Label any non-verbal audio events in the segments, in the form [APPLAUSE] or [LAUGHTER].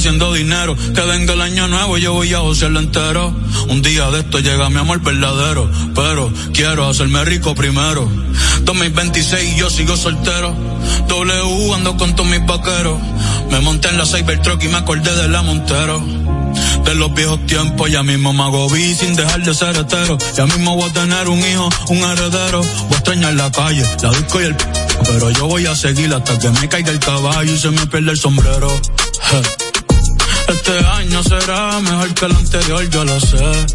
Haciendo dinero. Que venga el año nuevo y yo voy a josearlo entero. Un día de esto llega mi amor verdadero. Pero quiero hacerme rico primero. 2026 y yo sigo soltero. W ando con todos mis vaqueros. Me monté en la Cybertruck y me acordé de la Montero. De los viejos tiempos, ya mismo me hago vi sin dejar de ser hetero. Ya mismo voy a tener un hijo, un heredero. Voy a extrañar la calle, la disco y el p pero yo voy a seguir hasta que me caiga el caballo y se me pierda el sombrero. Este año será mejor que el anterior, yo lo sé.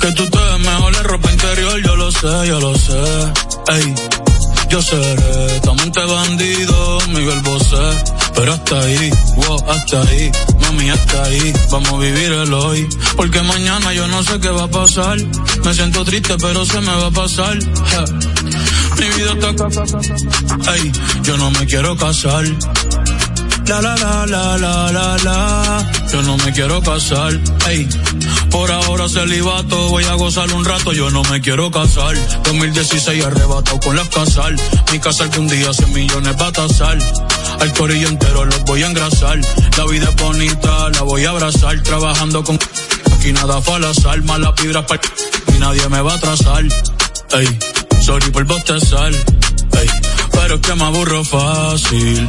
Que tú te ves mejor en ropa interior, yo lo sé, yo lo sé. Ey, yo seré tu amante bandido, Miguel Bosé. Pero hasta ahí, wow, hasta ahí, mami, hasta ahí. Vamos a vivir el hoy. Porque mañana yo no sé qué va a pasar. Me siento triste, pero se me va a pasar. Mi vida está. Ey, yo no me quiero casar. La la la la la la la. Yo no me quiero casar. Ey, por ahora celibato. Voy a gozar un rato. Yo no me quiero casar. 2016 arrebatado con las casal. Mi casa que un día 100 millones va a tasar. Al corillo entero los voy a engrasar. La vida es bonita, la voy a abrazar. Trabajando con. Aquí nada fue al azar. Malas vibras para. Y nadie me va a atrasar. Ey, sorry por bostezar. Ey, pero es que me aburro fácil.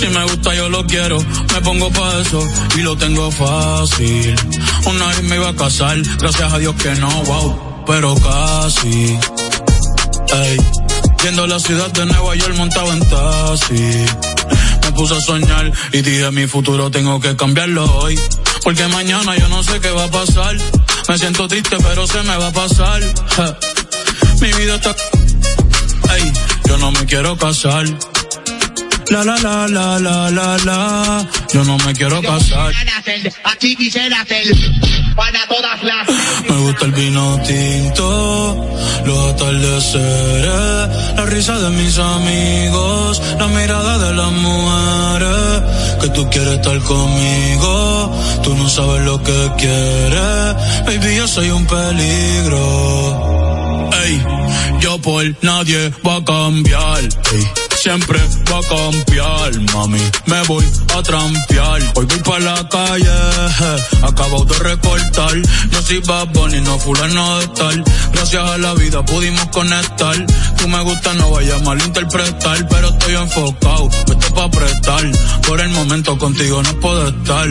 Si me gusta yo lo quiero, me pongo pa' eso y lo tengo fácil. Una vez me iba a casar, gracias a Dios que no, wow, pero casi. Ey, viendo la ciudad de Nueva York montado en taxi. Me puse a soñar y dije mi futuro tengo que cambiarlo hoy. Porque mañana yo no sé qué va a pasar. Me siento triste pero se me va a pasar. Mi vida está... Ey, yo no me quiero casar. La la la la la la la. Yo no me quiero casar. Aquí quisiera hacer para todas las. Me gusta el vino tinto, los atardeceres, la risa de mis amigos, la mirada de las mujeres. Que tú quieres estar conmigo, tú no sabes lo que quieres. Baby, yo soy un peligro. Ey, yo por nadie va a cambiar. Ey siempre va a cambiar, mami. Me voy a trampear. Hoy voy para la calle, acabo de recortar. Yo soy Bad Bunny, no fulano de estar. Gracias a la vida pudimos conectar. Tú me gusta, no vaya a malinterpretar, pero estoy enfocado, esto pa' prestar. Por el momento contigo no puedo estar.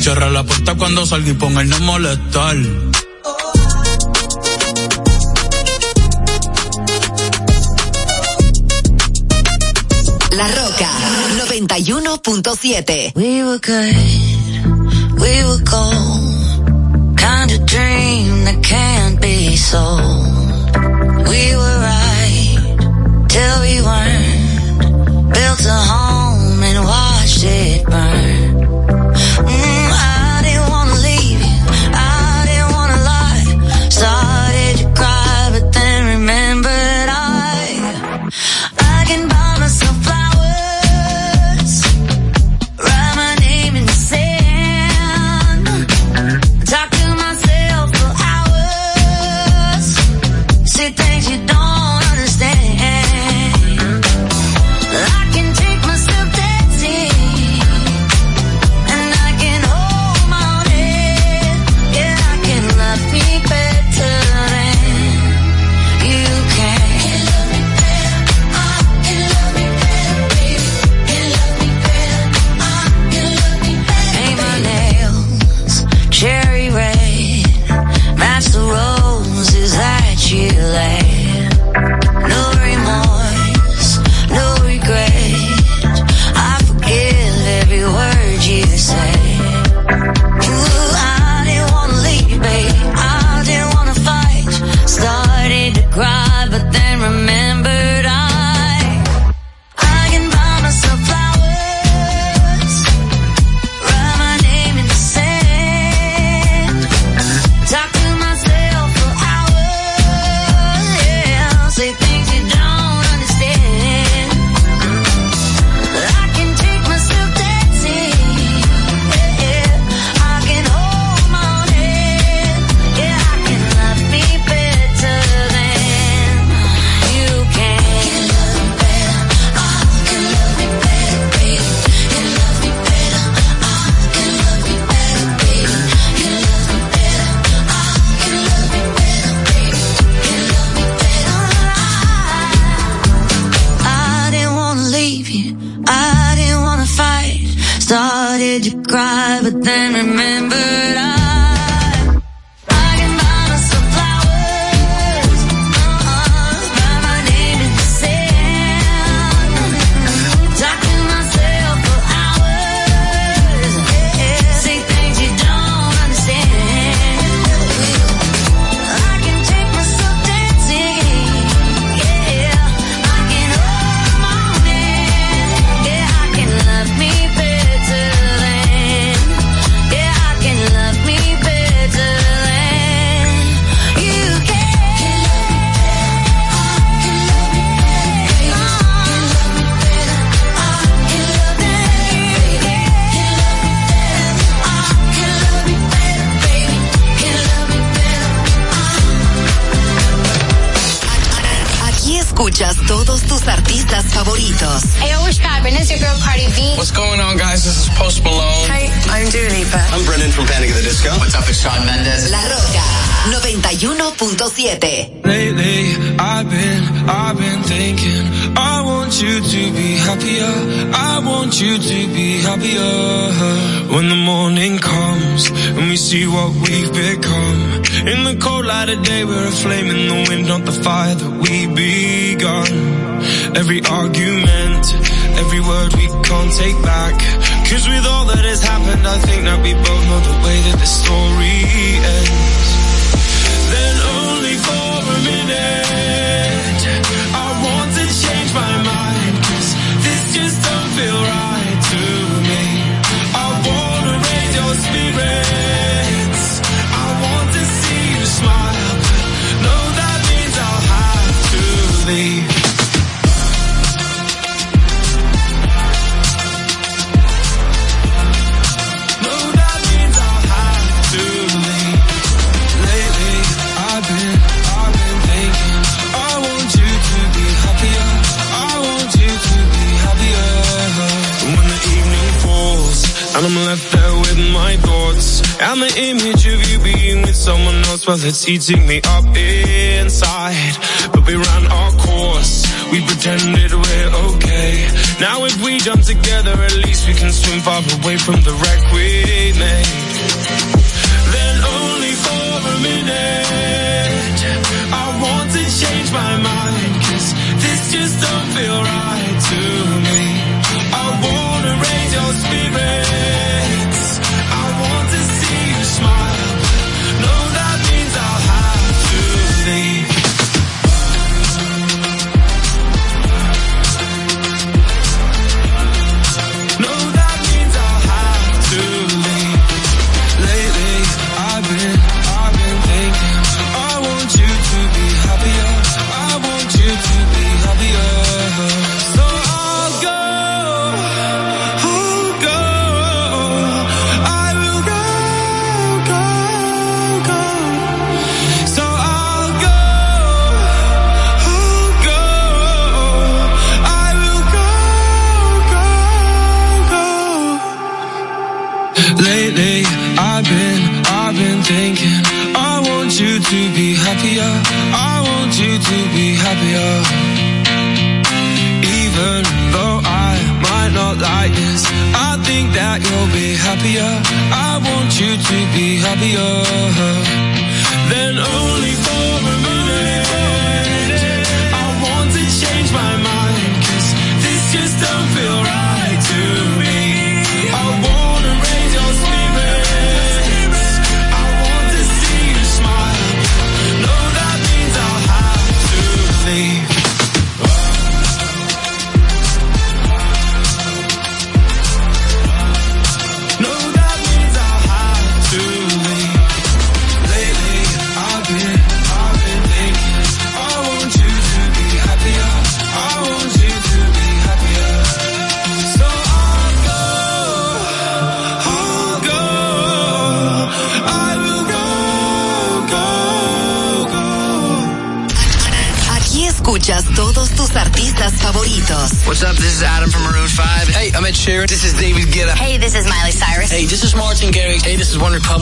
Cierra la puerta cuando salga y ponga el no molestar. La Roca 91.7. We were good, we were gold. Kind of dream that can't be sold. We were right till we weren't. Built a home and watched it burn. cause it's eating me up inside. But we ran our course, we pretended we're okay. Now if we jump together, at least we can swim far away from the wreck we made. This is Martin Garrix. Hey, this is One Republic.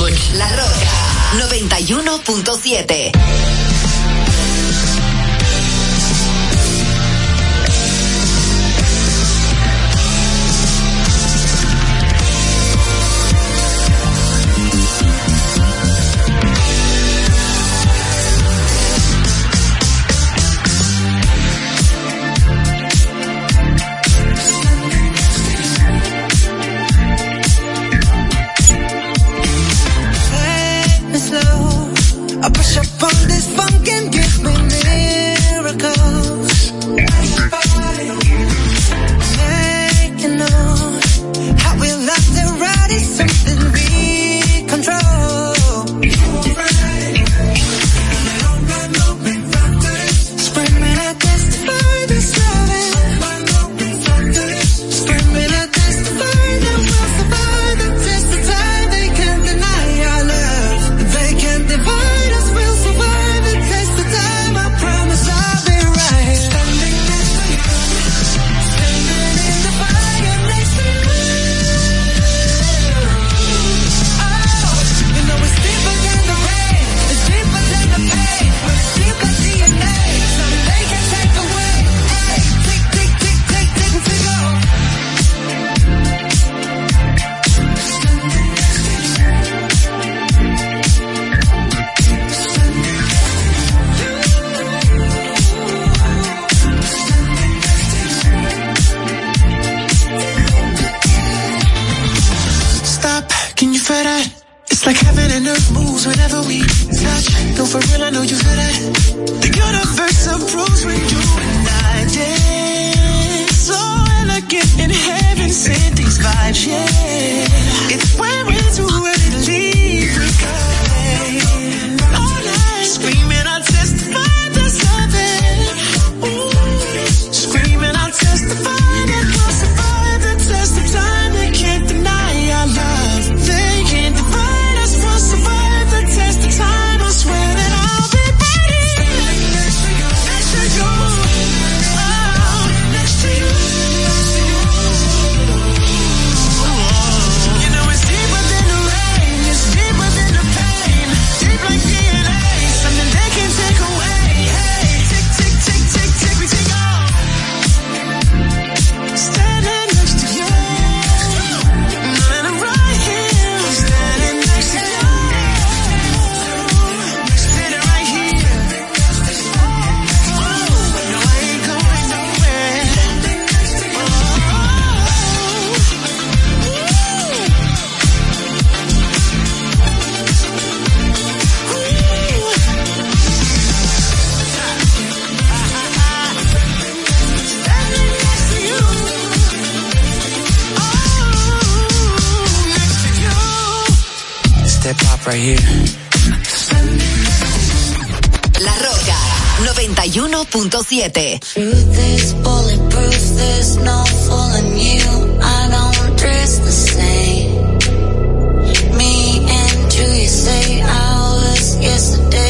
La Roca 91.7. Truth is bulletproof, there's. I don't dress the same. Me say I was yesterday.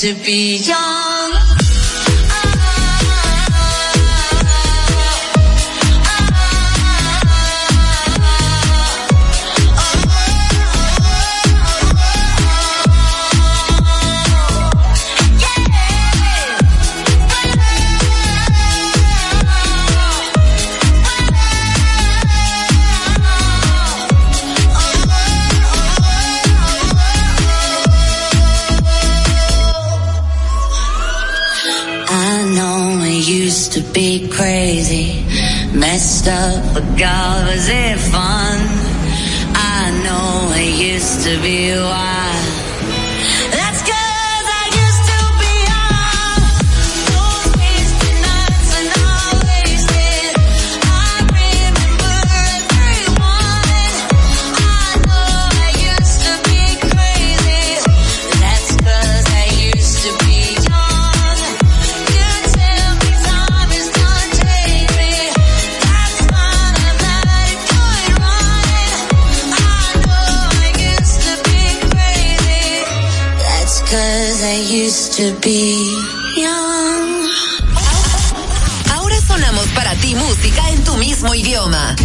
to be young. But God, was it fun? I know it used to be wild. Ahora sonamos para ti música en tu mismo idioma.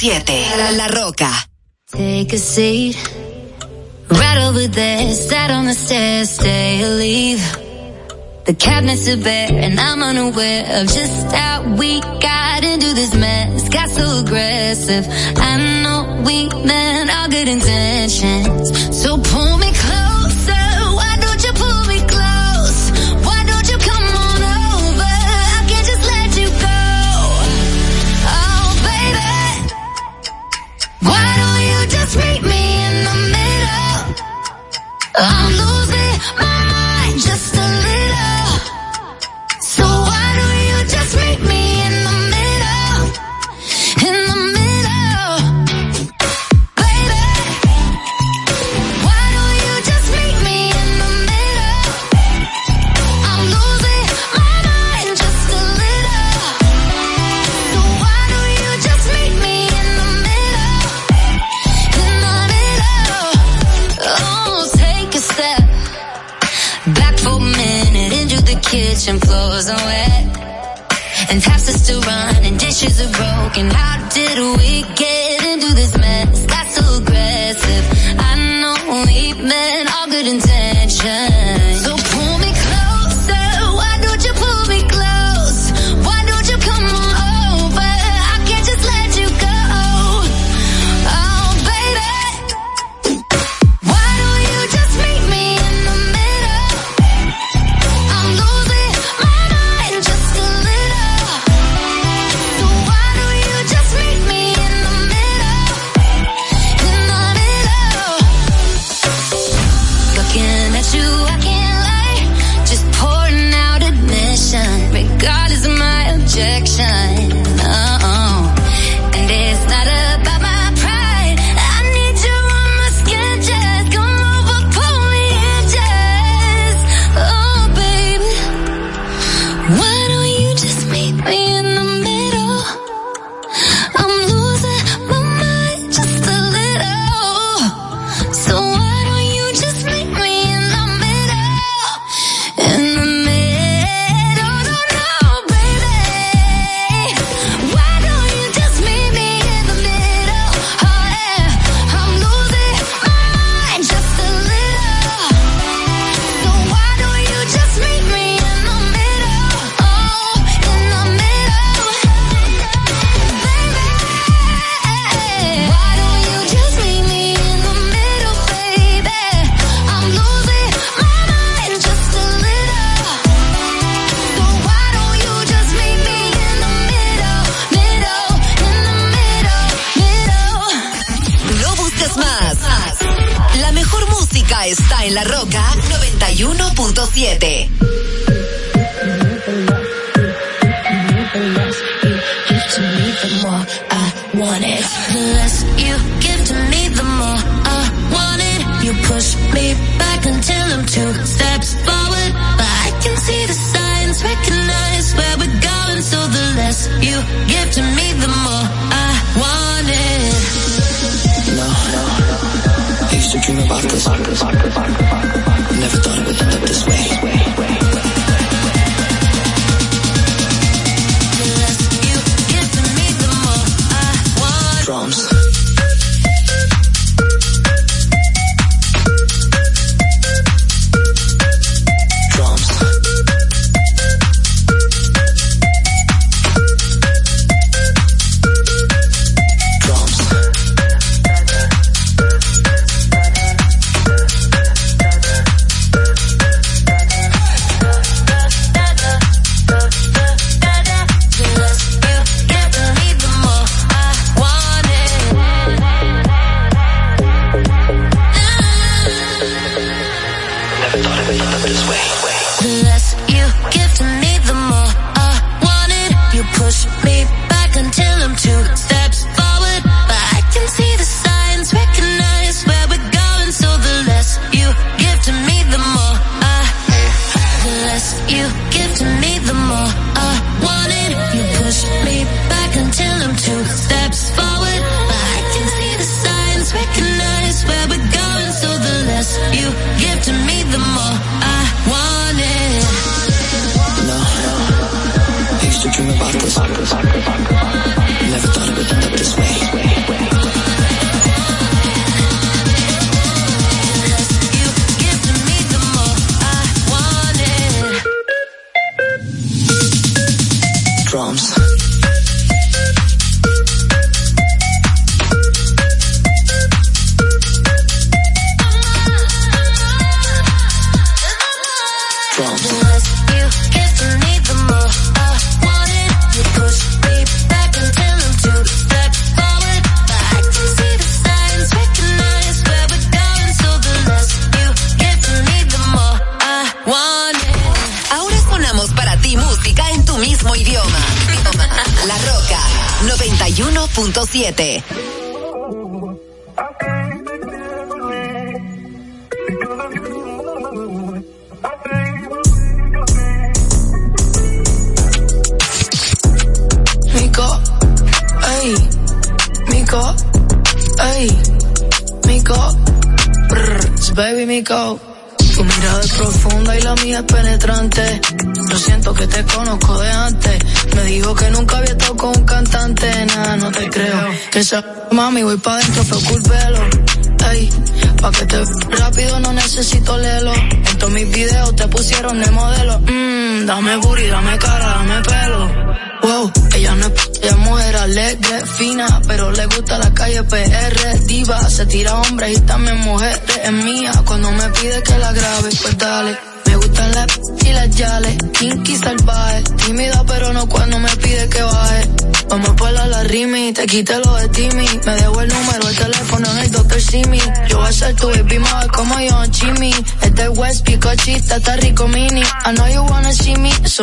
7. La Roca. Take a seat. Right over there, sat on the stairs, stay or leave. The cabinets are bare, and I'm unaware of just how we got into this mess. Got so aggressive. I know we meant all good intentions. So pull me I'm [LAUGHS] clothes are wet and taps are still running, dishes are broken. How did we get into this mess? That's so aggressive. I know we meant all good intentions. 7.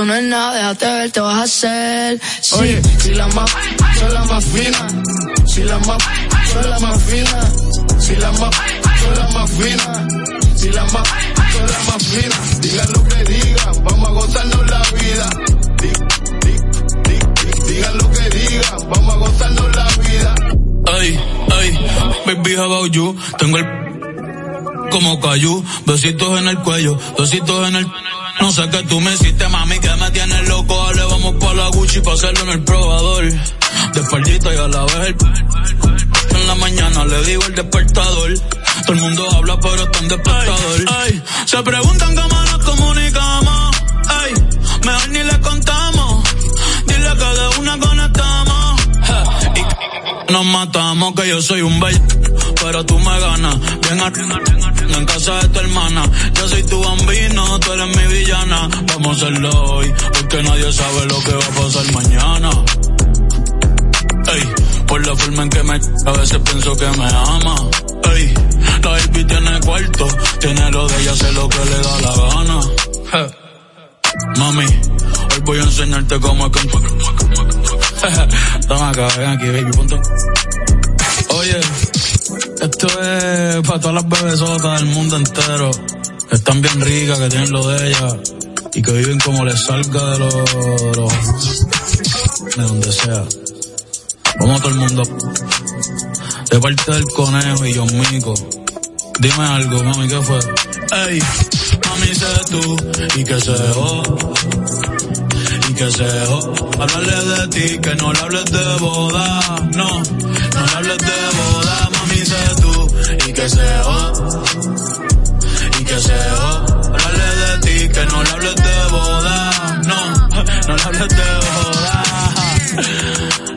No es nada, déjate ver, te vas a hacer. Sí, si la más, son la más fina. Si la más, son la más fina. Si la más, son la más fina. Si la más, son la más fina. Digan lo que digan, vamos a gozarnos la vida. Di- di- di- di- Digan lo que digan, vamos a gozarnos la vida. Ay, ay, baby, how about you? Tengo el como cayú, besitos en el cuello, besitos en el... No sé qué tú me hiciste, mami, que me tienes loco. Dale, vamos pa' la Gucci pa' hacerlo en el probador. De y a la vez el... En la mañana le digo el despertador. Todo el mundo habla, pero está en despertador. Ay, se preguntan cómo nos comunicamos. Ay, mejor ni le contamos. Dile que de una conectamos. Ja, y nos matamos, que yo soy un bello, pero tú me ganas. Bien a- en casa de tu hermana. Yo soy tu bambino, tú eres mi villana. Vamos a hacerlo hoy, porque nadie sabe lo que va a pasar mañana. Ey, por la forma en que me a veces pienso que me ama. Ey, la baby tiene cuarto, tiene lo de ella, hace lo que le da la gana. Mami, hoy voy a enseñarte cómo es que... Toma acá, ven aquí, baby, ponte. Oye, esto es para todas las bebesotas del mundo entero. Que están bien ricas, que tienen lo de ellas. Y que viven como les salga de los... De, donde sea. Vamos todo el mundo. De parte del conejo y yo mico. Dime algo, mami, ¿qué fue? Ey, mami, sé tú y que se jo. Y que se jo. Hablarle de ti, que no le hables de boda. No, no le hables de boda, sé tú y que se jo. Y que se jo. Hablarle de ti, que no le hables de boda. No, no le hables de boda.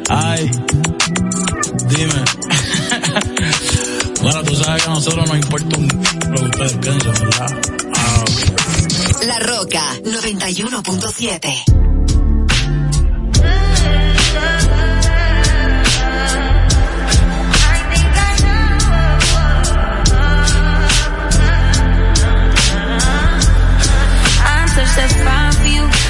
Ay, dime. [LAUGHS] Bueno, tú sabes que a nosotros nos importa un lo que ustedes piensan, ¿verdad? Ah, ok. La Roca 91.7.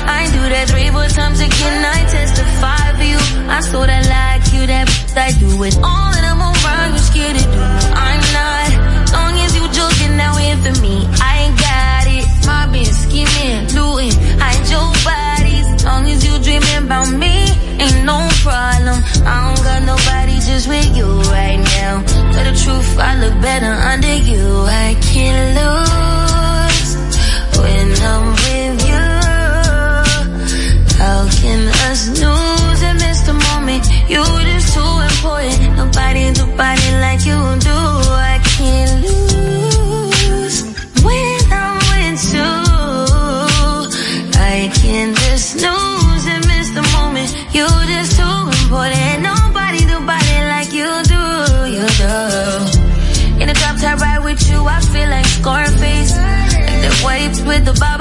I do that three more times again. I testify for you. I that like you, that I do it all and I'm around. You scared to do. I'm not. Long as you joking now in for me. I ain't got it. Mobbing, scheming, looting, hide your bodies. Long as you dreaming about me, ain't no problem. I don't got nobody just with you right now. Tell the truth, I look better under you. I can't lose when I'm us and miss the moment? You just too important. Nobody do body like you do. I can't lose when I'm with you. I can't just lose and miss the moment. You just too important. Nobody do body like you do. You do. In the drop top ride with you, I feel like Scarface. Like the waves with the bob,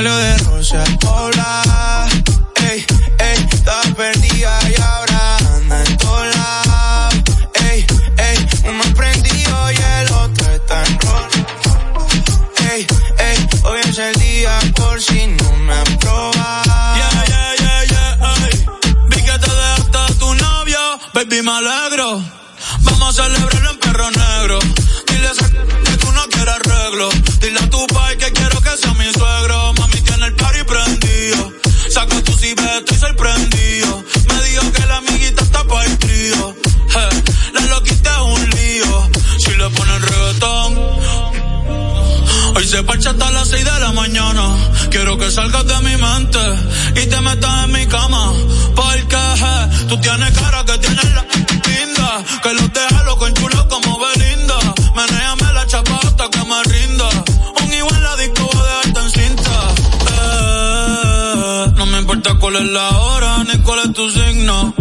Salió de Rosa Hola. Ey, ey, estaba perdida y ahora anda en lados. Ey, ey, uno prendido y el otro está en rol. Ey, ey, hoy es el día por si no me apruebas. Yeah, yeah, yeah, yeah, ey. Vi que te dejaste a tu novio, baby, me alegro. Vamos a celebrarlo en perro negro. Dile que tú no quieres arreglo. Dile a tu pai que quiero que sea mi suegro. Estoy sorprendido. Me dijo que la amiguita está para el trío. Eh, la loquita es un lío. Si le ponen reggaetón. Hoy se parcha hasta las 6 de la mañana. Quiero que salgas de mi mente y te metas en mi cama. Porque je, tú tienes cara que tienes la linda. Que los deja cuál es la hora ni cuál es tu signo.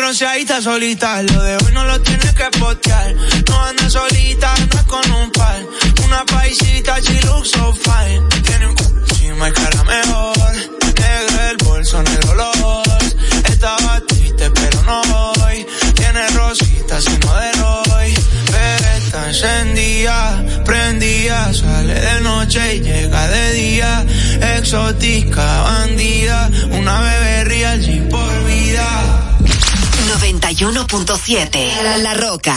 Bronceadita solita, lo de hoy no lo tienes que postear. No anda solita, anda con un par. Una paisita, she looks fine. Tiene un encima y cara mejor. Negro el bolso, negro los ojos. Estaba triste, pero no hoy. Tiene rositas y de Roy. Pero está encendida, prendida. Sale de noche y llega de día. Exótica, bandida. Una bebé real, por vida. 91.7. La, Roca.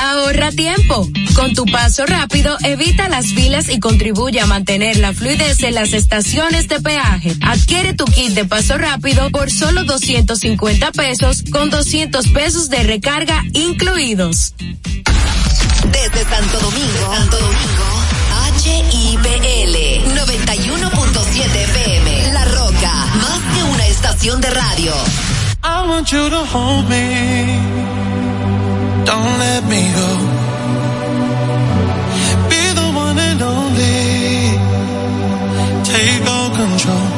Ahorra tiempo. Con tu paso rápido, evita las filas y contribuye a mantener la fluidez en las estaciones de peaje. Adquiere tu kit de paso rápido por solo 250 pesos con 200 pesos de recarga incluidos. Desde Santo Domingo, Santo Domingo, HIPL 91.7 FM. La Roca, más que una estación de radio. I want you to hold me. Don't let me go. Be the one and only. Take all control.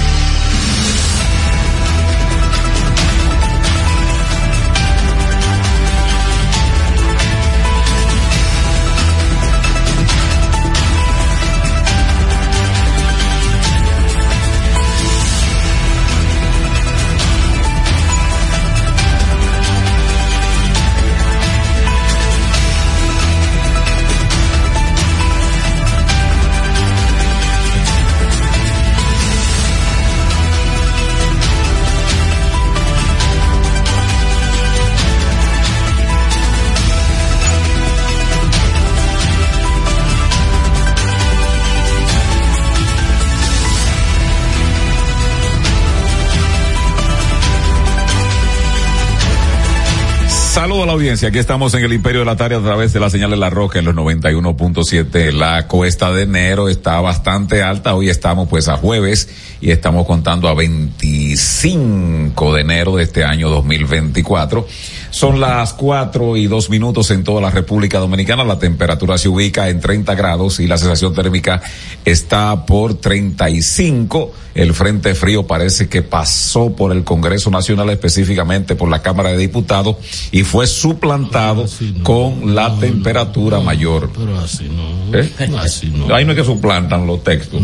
Saludos a la audiencia. Aquí estamos en el Imperio de la Tarde a través de la señal de la Roca en los 91.7. La cuesta de enero está bastante alta. Hoy estamos pues a jueves y estamos contando a 25 de enero de este año 2024. Son las cuatro y dos minutos en toda la República Dominicana. La temperatura se ubica en 30 grados y la sensación térmica está por 35. El frente frío parece que pasó por el Congreso Nacional, específicamente por la Cámara de Diputados, y fue suplantado con la temperatura mayor. Pero así no. ¿Eh? Así no. Ahí no es que suplantan los textos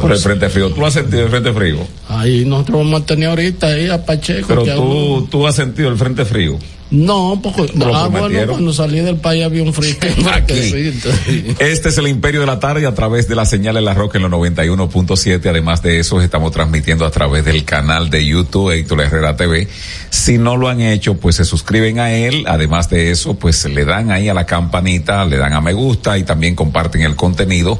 por el frente frío. ¿Tú has sentido el frente frío? Ahí nosotros vamos a tener ahorita ahí a Pacheco. Pero tú, tú has sentido el frente frío. No, porque ah, bueno, cuando salí del país había un frío. [LAUGHS] Aquí. [LAUGHS] Este es el Imperio de la Tarde a través de la señal de la Roca en los 91.7. Además de eso, estamos transmitiendo a través del canal de YouTube Héctor Herrera TV. Si no lo han hecho, pues se suscriben a él. Además de eso, pues le dan ahí a la campanita, le dan a me gusta y también comparten el contenido.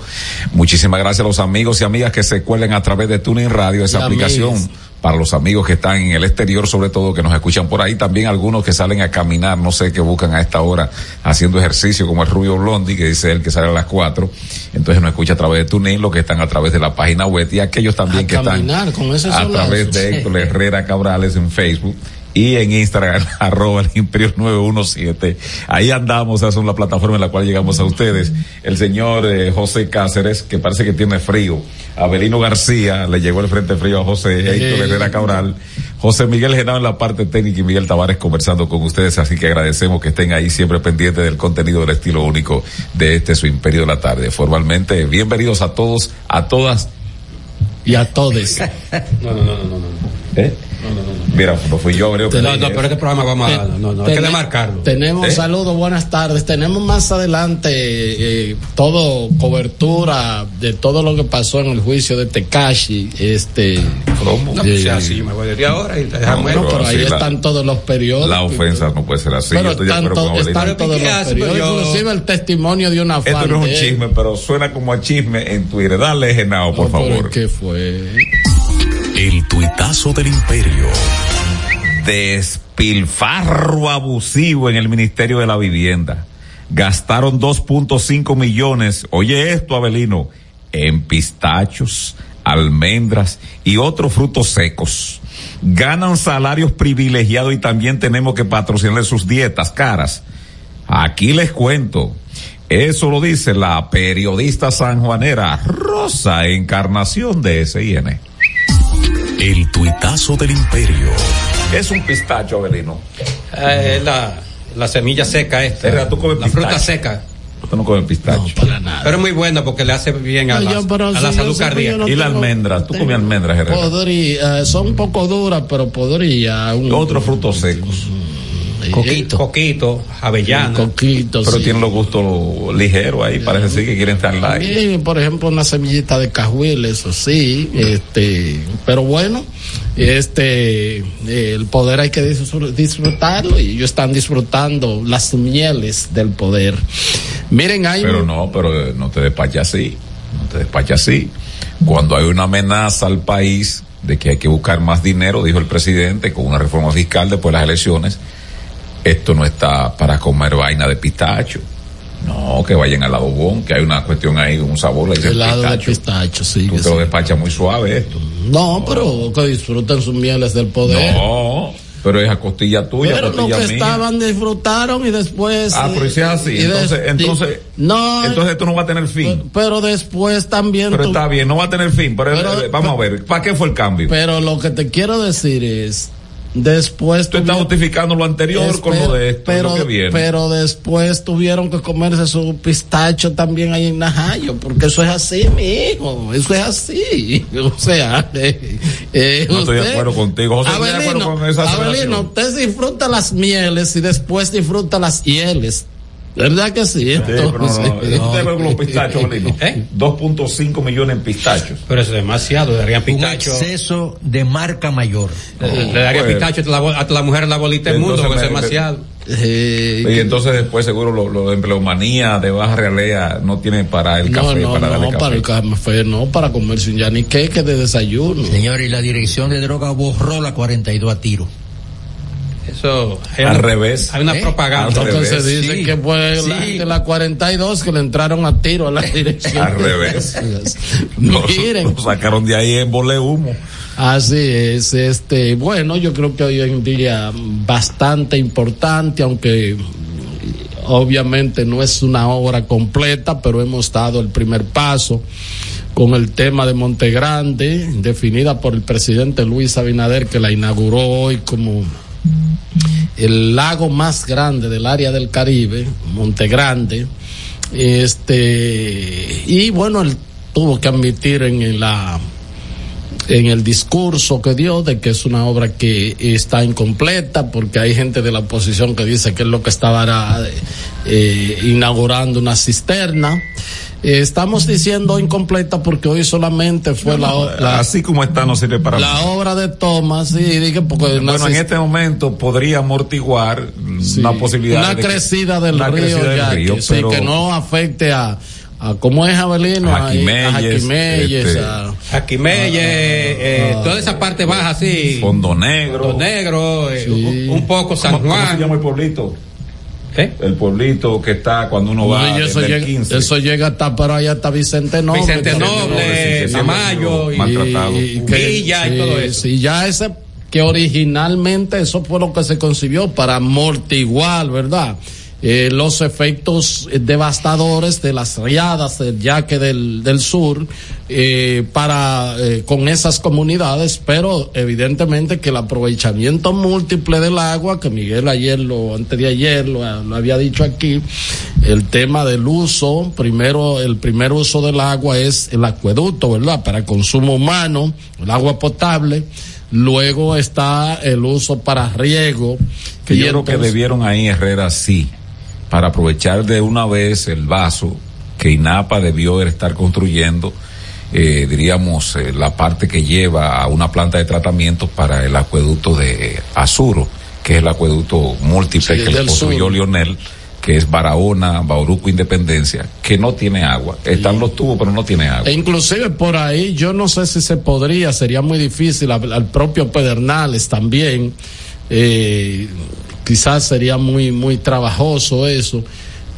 Muchísimas gracias a los amigos y amigas que se cuelen a través de Tuning Radio, esa Y aplicación. Para los amigos que están en el exterior, sobre todo que nos escuchan por ahí, también algunos que salen a caminar, no sé, que buscan a esta hora haciendo ejercicio, como el Rubio Blondi, que dice él que sale a las cuatro, entonces nos escucha a través de TuneIn, los que están a través de la página web y aquellos también A que caminar están con a través de Héctor Herrera Cabrales en Facebook. Y en Instagram, [LAUGHS] arroba el imperio 917. Ahí andamos, esa es la plataforma en la cual llegamos a ustedes. El señor eh, José Cáceres, que parece que tiene frío. Abelino García, le llegó el frente frío a José Héctor. Herrera Cabral. José Miguel Genao en la parte técnica y Miguel Tavares conversando con ustedes, así que agradecemos que estén ahí siempre pendientes del contenido del estilo único de este su Imperio de la Tarde. Formalmente, bienvenidos a todos, a todas. Y a todos. [LAUGHS] No, no, no, no, no. ¿Eh? Mira, no fui yo, creo que No, no, pero este programa vamos a. No, no, hay que demarcarlo. Tenemos ¿Eh? saludos, buenas tardes. Tenemos más adelante eh, todo cobertura de todo lo que pasó en el juicio de Tekashi. Este, ¿Cómo? No, pues sea así, me voy desde ahora y te dejamos bueno, pero pero ahí la- están todos los periódicos. La ofensa no puede ser así. pero yo estoy de están, acuerdo to- están todos ¿qué los hace? Pues periódicos, yo- inclusive el testimonio de una fan. Esto no es un chisme, pero suena como a chisme en Twitter. Dale, Genao, por No, favor. ¿Qué fue? El tuitazo del imperio. despilfarro abusivo en el Ministerio de la Vivienda. Gastaron 2.5 millones, oye esto, Abelino, en pistachos, almendras y otros frutos secos. Ganan salarios privilegiados y también tenemos que patrocinarle sus dietas caras. Aquí les cuento. Eso lo dice la periodista sanjuanera Rosa Encarnación de SIN. El tuitazo del imperio. Es un pistacho, Abelino. Eh, la, la semilla seca esta. Herrera, ¿tú comes la fruta seca. Tú no comes pistacho. Para nada. Pero es muy buena porque le hace bien a No, la, yo, a si salud cardíaca. yo no y la almendra, tú comes almendras, Herrera. Podría, eh, son un poco duras, pero podría. Un, Otros frutos secos. Coquito. Coquito, avellana. Coquito, Pero sí. tienen los gustos ligeros ahí, parece sí que quieren estar light. Por ejemplo, una semillita de cajuil, eso sí, este, pero bueno, este, eh, el poder hay que disfr- disfrutarlo y ellos están disfrutando las mieles del poder. Miren, hay Pero no, pero eh, no te despaches así, no te despaches así. Cuando hay una amenaza al país de que hay que buscar más dinero, dijo el presidente, con una reforma fiscal después de las elecciones, esto no está para comer vaina de pistacho. No, que vayan al adobón, que hay una cuestión ahí, un sabor, le dicen helado de pistacho. pistacho, sí. Tú que te lo sí. despachas muy suave esto. No, pero que disfruten sus mieles del poder. No, pero es a costilla tuya, Pero lo costilla que mía. estaban disfrutaron y después. Ah, eh, pero si es así, y entonces, entonces, no, entonces esto no va a tener fin. pero después también. Pero tú- está bien, no va a tener fin, pero, Pero- eh, vamos a ver, ¿para qué fue el cambio? Pero lo que te quiero decir es, después Tú estás tuvieron- justificando lo anterior con lo de esto, pero, lo que viene. pero después tuvieron que comerse su pistacho también ahí en Najayo, porque eso es así, mi hijo, eso es así. [LAUGHS] O sea, eh, eh, no estoy de usted- acuerdo contigo. José, estoy de acuerdo Abelino, con esa Abelino, usted disfruta las mieles y después disfruta las hieles. ¿Verdad que sí? Sí, pero no, no, Entonces, no. ¿Usted de acuerdo con los pistachos, Abelino? ¿Eh? 2.5 millones en pistachos. Pero eso es demasiado, le darían Un pistacho. exceso de marca mayor. Le le darían Bueno. pistacho hasta la, bo- hasta la mujer en la bolita del mundo, Entonces porque es demasiado. eh, Y entonces después seguro lo, lo de empleomanía de baja realea no tiene para el no, café, no, para darle no, café. para el café, no, para comerse un yaniqueque de desayuno. Señor, y la dirección de droga borró la 42 a tiro. Eso. Al revés. Hay una ¿Eh? propaganda. Al Entonces revés. dice Sí, que fue la, de la 42 que le entraron a tiro a la [LAUGHS] dirección. Al revés. [LAUGHS] Miren, lo sacaron de ahí en bole humo. así es, este, bueno, yo creo que hoy en día bastante importante, aunque obviamente no es una obra completa, pero hemos dado el primer paso con el tema de Montegrande, definida por el presidente Luis Abinader, que la inauguró hoy como el lago más grande del área del Caribe, Montegrande. Este, y bueno, él tuvo que admitir en la en el discurso que dio de que es una obra que está incompleta porque hay gente de la oposición que dice que es lo que estaba era, eh, inaugurando una cisterna. Eh, estamos diciendo incompleta porque hoy solamente fue la, o- la, Así como está no sirve para la nada. obra de Thomas, sí, dije porque Bueno, en este momento podría amortiguar Sí, una posibilidad una de que- crecida del una río, crecida del ya, río, que, sí, pero que no afecte a, a cómo es Abelino, A a Jaquimelles, este, a- Melle, eh, toda esa parte baja así. Fondo Negro. Fondo Negro, eh, Sí. un, un poco San ¿Cómo, cómo se Juan. llama el pueblito? ¿Eh? El pueblito que está cuando uno va No, y eso, llega, 15. eso llega hasta para allá hasta Vicente Noble. Vicente Noble, Tamayo, y, y que- Villa y todo eso. Sí, ya ese que originalmente eso fue lo que se concibió para amortiguar, ¿verdad? Eh, los efectos eh, devastadores de las riadas del yaque del, del sur eh, para eh, con esas comunidades, pero evidentemente que el aprovechamiento múltiple del agua, que Miguel ayer lo, antes de ayer lo, lo había dicho aquí, el tema del uso, primero, el primer uso del agua es el acueducto, ¿verdad? Para consumo humano, el agua potable. Luego está el uso para riego. Que yo creo que debieron ahí Herrera sí, para aprovechar de una vez el vaso que INAPA debió estar construyendo, eh, diríamos, eh, la parte que lleva a una planta de tratamiento para el acueducto de Azuro, que es el acueducto múltiple Sí, que le construyó. Lionel, que es Barahona, Bauruco, Independencia, que no tiene agua. Están los tubos, pero no tiene agua. E inclusive por ahí, yo no sé si se podría, sería muy difícil, al, al propio Pedernales también, eh, quizás sería muy, muy trabajoso eso.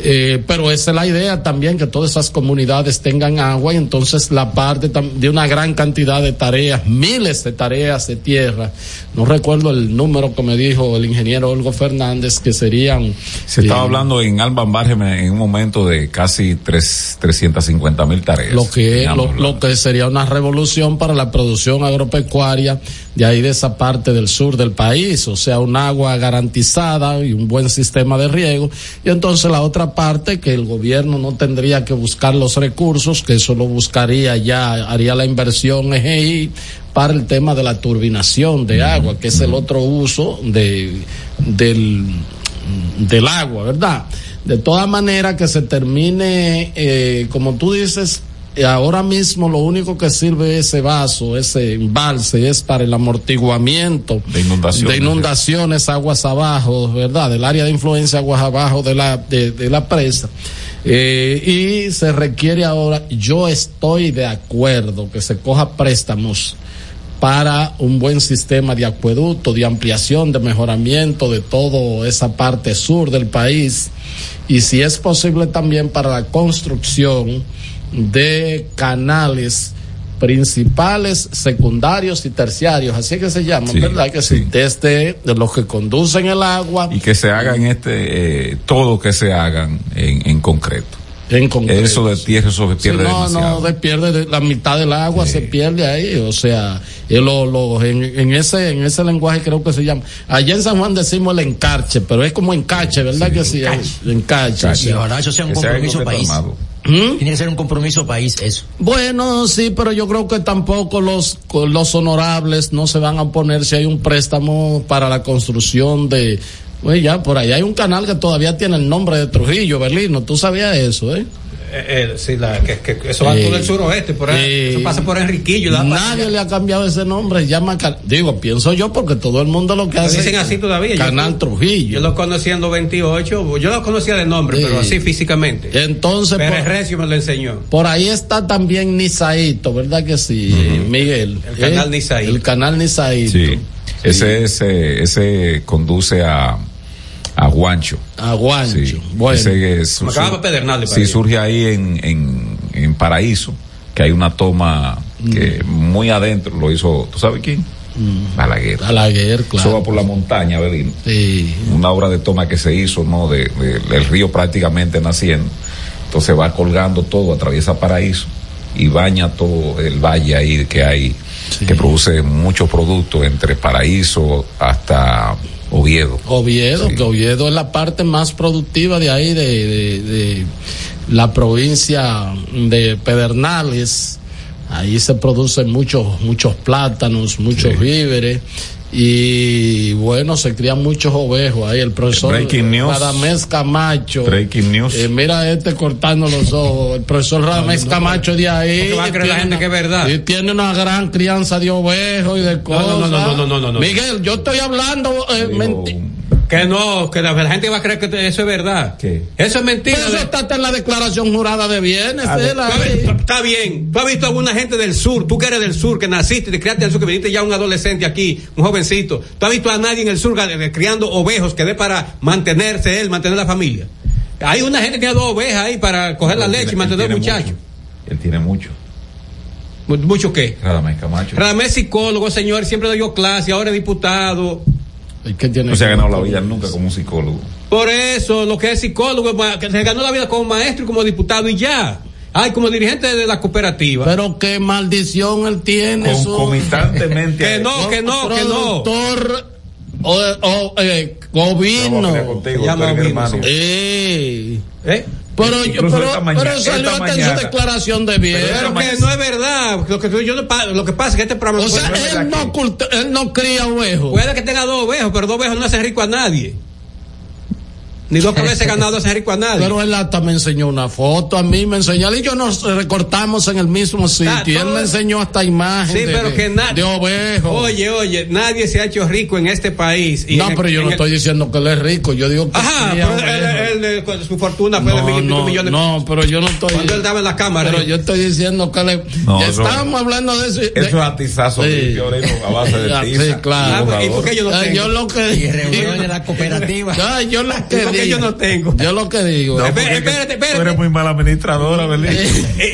Eh, pero esa es la idea también, que todas esas comunidades tengan agua y entonces la parte de una gran cantidad de tareas, miles de tareas de tierra. No recuerdo el número que me dijo el ingeniero Olgo Fernández, que serían... Se estaba eh, hablando en Alban Bargen en un momento de casi tres, 350 mil tareas. lo que lo, lo que sería una revolución para la producción agropecuaria de ahí de esa parte del sur del país, o sea, un agua garantizada y un buen sistema de riego y entonces la otra parte que el gobierno no tendría que buscar los recursos, que eso lo buscaría ya haría la inversión EGI para el tema de la turbinación de agua, que es el otro uso de del del agua, ¿verdad? De todas maneras que se termine, eh, como tú dices, ahora mismo lo único que sirve ese vaso, ese embalse, es para el amortiguamiento de inundaciones. de inundaciones aguas abajo, ¿verdad? Del área de influencia aguas abajo de la, de, de la presa. Eh, y se requiere ahora, yo estoy de acuerdo que se coja préstamos para un buen sistema de acueducto, de ampliación, de mejoramiento de toda esa parte sur del país y si es posible también para la construcción de canales principales, secundarios y terciarios, así que se llaman, Sí, ¿verdad? Que sí. desde de los que conducen el agua y que se hagan este, eh, todo que se hagan en, en concreto. En concreto. Eso de tierra, eso se Sí, pierde no, demasiado. no, de- pierde de- la mitad del agua se pierde ahí, o sea, lo, lo- en, en ese en ese lenguaje creo que se llama. Allá en San Juan decimos el encarche, pero es como encache, ¿verdad que sí? Encache. sea. ojalá eso sea un compromiso país. ¿Mm? Tiene que ser un compromiso país eso. Bueno, sí, pero yo creo que tampoco los los honorables no se van a oponer si hay un préstamo para la construcción de Oye, ya por ahí hay un canal que todavía tiene el nombre de Trujillo, Berlino. ¿Tú sabías eso, eh? Eh, eh, sí, la, que, que eso va Eh, todo el suroeste, por ahí. eh, eso pasa por Enriquillo. Nadie le ha cambiado ese nombre, se llama digo, pienso yo porque todo el mundo lo que hace dicen así todavía. Yo- Canal Trujillo. Yo lo conocía en los 28, yo lo conocía de nombre, pero así físicamente. Entonces, Pérez por, Recio me lo enseñó. por ahí está también Nisaito, ¿verdad que sí, Miguel? El canal Nisaíto. El canal Nisaito. Sí. Ese, ese, ese conduce a, a Guancho. A Guancho. Sí. Bueno. Ese es- Me acaba Pedernales, Sí, surge ahí en, en, en Paraíso, que hay una toma que muy adentro lo hizo, ¿tú sabes quién? Balaguer. Balaguer, Eso claro. va por la montaña, Belín. Sí. Una obra de toma que se hizo, ¿no? De, de- del río prácticamente naciendo. Entonces va colgando todo, atraviesa Paraíso y baña todo el valle ahí que hay, que produce muchos productos entre Paraíso hasta Oviedo. Oviedo, que Oviedo es la parte más productiva de ahí, de, de- de la provincia de Pedernales. Ahí se producen muchos, muchos plátanos, muchos víveres. Y bueno, se crían muchos ovejos ahí. El profesor. Radamés Camacho. Breaking news. Eh, mira este cortando los ojos. El profesor Radamés Camacho de ahí. Porque va a creer la tiene gente una- que es verdad. Y tiene una gran crianza de ovejos y de cosas. no, no, no, no, no, no, no. Miguel, yo estoy hablando eh, Que no, que la, la gente va a creer que te- eso es verdad. Eso es mentira. Pero eso está en la declaración jurada de bienes. Está bien. Tú has visto a alguna gente del sur, tú que eres del sur, que naciste, te criaste del sur, que viniste ya un adolescente aquí, un jovencito. ¿Tú has visto a nadie en el sur eh, criando ovejos que dé para mantenerse él, mantener la familia? Hay una gente que tiene dos ovejas ahí para coger la leche tiene- y mantener al muchacho. Él tiene mucho. ¿Mucho qué? Radamés Camacho. Radamés psicólogo, señor, siempre dio clase, ahora es diputado. ¿Y qué tiene No se ha ganado la vida nunca como un psicólogo. Por eso, lo que es psicólogo, que se ganó la vida como maestro y como diputado y ya. Ay, como dirigente de la cooperativa. Pero qué maldición él tiene. Concomitantemente. Que no, que no, que no. Productor o, o eh, gobierno. Contigo, hermano. Eh. ¿Eh? Pero, yo- pero, pero salió hasta en su declaración de bien. Pero que no es verdad. Lo que, yo no pa- lo que pasa es que este programa. O sea, él no, culta- él no cría ovejos. Puede que tenga dos ovejos, pero dos ovejos no hacen rico a nadie. Ni dos veces [LAUGHS] ganado hacen rico a nadie. Pero él hasta me enseñó una foto, a mí me enseñó, y yo nos recortamos en el mismo sitio. Ah, y él me enseñó hasta imagen Sí, de, pero de- que nadie. de ovejos. Oye, oye, nadie se ha hecho rico en este país. Y no, en- pero yo no el- estoy diciendo que él es rico, yo digo que Ajá, cría pero él, ovejos. él, él, con su fortuna fue de mil y No, pico no, millones. no, pero yo no estoy. Cuando él estaba en la cámara. Pero yo estoy diciendo que le. No, ya eso- estábamos hablando de eso. Eso es atizazo Sí. Aurelio, a base de [LAUGHS] Ah, tiza. sí, claro. y ¿Y por qué yo no Ah, tengo? yo lo que Y reuniones de la cooperativa. Ah, yo lo que [LAUGHS] ¿Y por qué digo. yo no tengo? Yo lo que digo. No, espérate, espérate. Tú eres muy mala administradora, ¿verdad?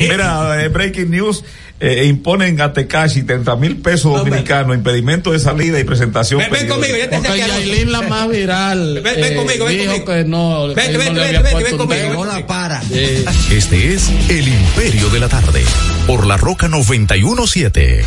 Mira, eh, breaking news. eh, imponen a Tecashi 30 mil pesos No, dominicanos, impedimento de salida y presentación. Ven, ven conmigo, ya te Porque Yailin, la más viral, Ven, ven eh, conmigo, ven dijo conmigo. que no, había vente, puesto ven un conmigo. No la para. Eh, Este es El Imperio de la Tarde. Por la Roca 917.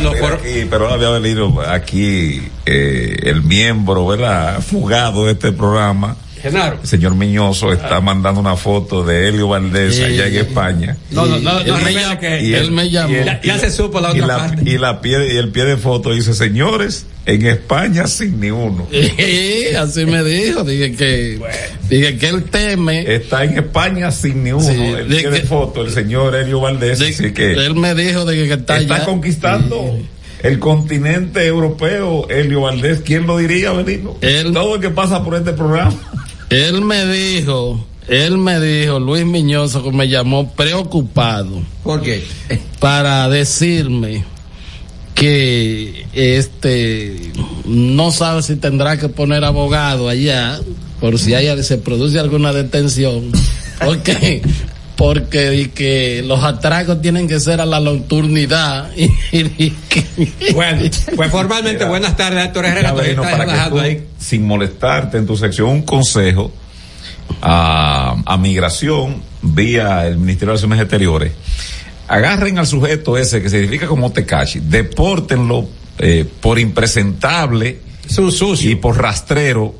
Bueno, Mira por, aquí, pero ahora había venido aquí eh, el miembro, ¿verdad? Fugado de este programa. Genaro. El señor Miñoso está mandando una foto de Helio Valdés Sí. allá en España. No, no, no, él no me que. Y él me llamó. y Ya- ya se supo la y otra parte. Y, la pie, y el pie de foto dice, señores, en España sin ni uno. [LAUGHS] Sí, así me dijo, dije que, dije que él teme. Está en España sin ni uno. Sí, el de pie de que- foto, el señor Helio Valdés. de- así que él me dijo de que está, está allá. conquistando el continente europeo, Helio Valdés. ¿Quién lo diría, Benito? Él- Todo el que pasa por este programa. Él me dijo, él me dijo, Luis Miñoso, que me llamó preocupado ¿Por qué? para decirme que este no sabe si tendrá que poner abogado allá por si hay, se produce alguna detención. [LAUGHS] Porque porque di que los atracos tienen que ser a la nocturnidad y, y que- Bueno, pues formalmente, Mira, buenas tardes, Héctor Herrera. Estás para que tú, ahí. sin molestarte en tu sección, un consejo a, a migración vía el Ministerio de Relaciones Exteriores. Agarren al sujeto ese que se identifica como Tecashi, depórtenlo eh, por impresentable Es un sucio. y por rastrero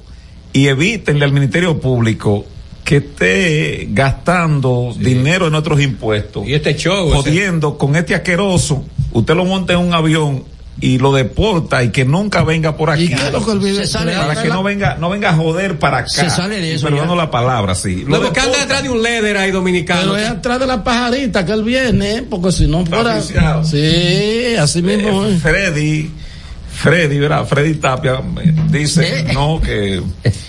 y evítenle al Ministerio Público que esté gastando dinero en otros impuestos Y este show. jodiendo con este asqueroso, usted lo monta en un avión y lo deporta y que nunca venga por aquí. ¿Y qué es lo que él vive? Se sale- Para que no venga, no venga a joder para acá. Se sale de eso Perdón la palabra, sí. No, Lo porque anda detrás de un líder ahí dominicano. Pero es atrás de la pajarita que él viene, porque si no fuera. Sí, así mismo. Eh. Freddy, Freddy, ¿verdad? Freddy Tapia eh, dice, no, que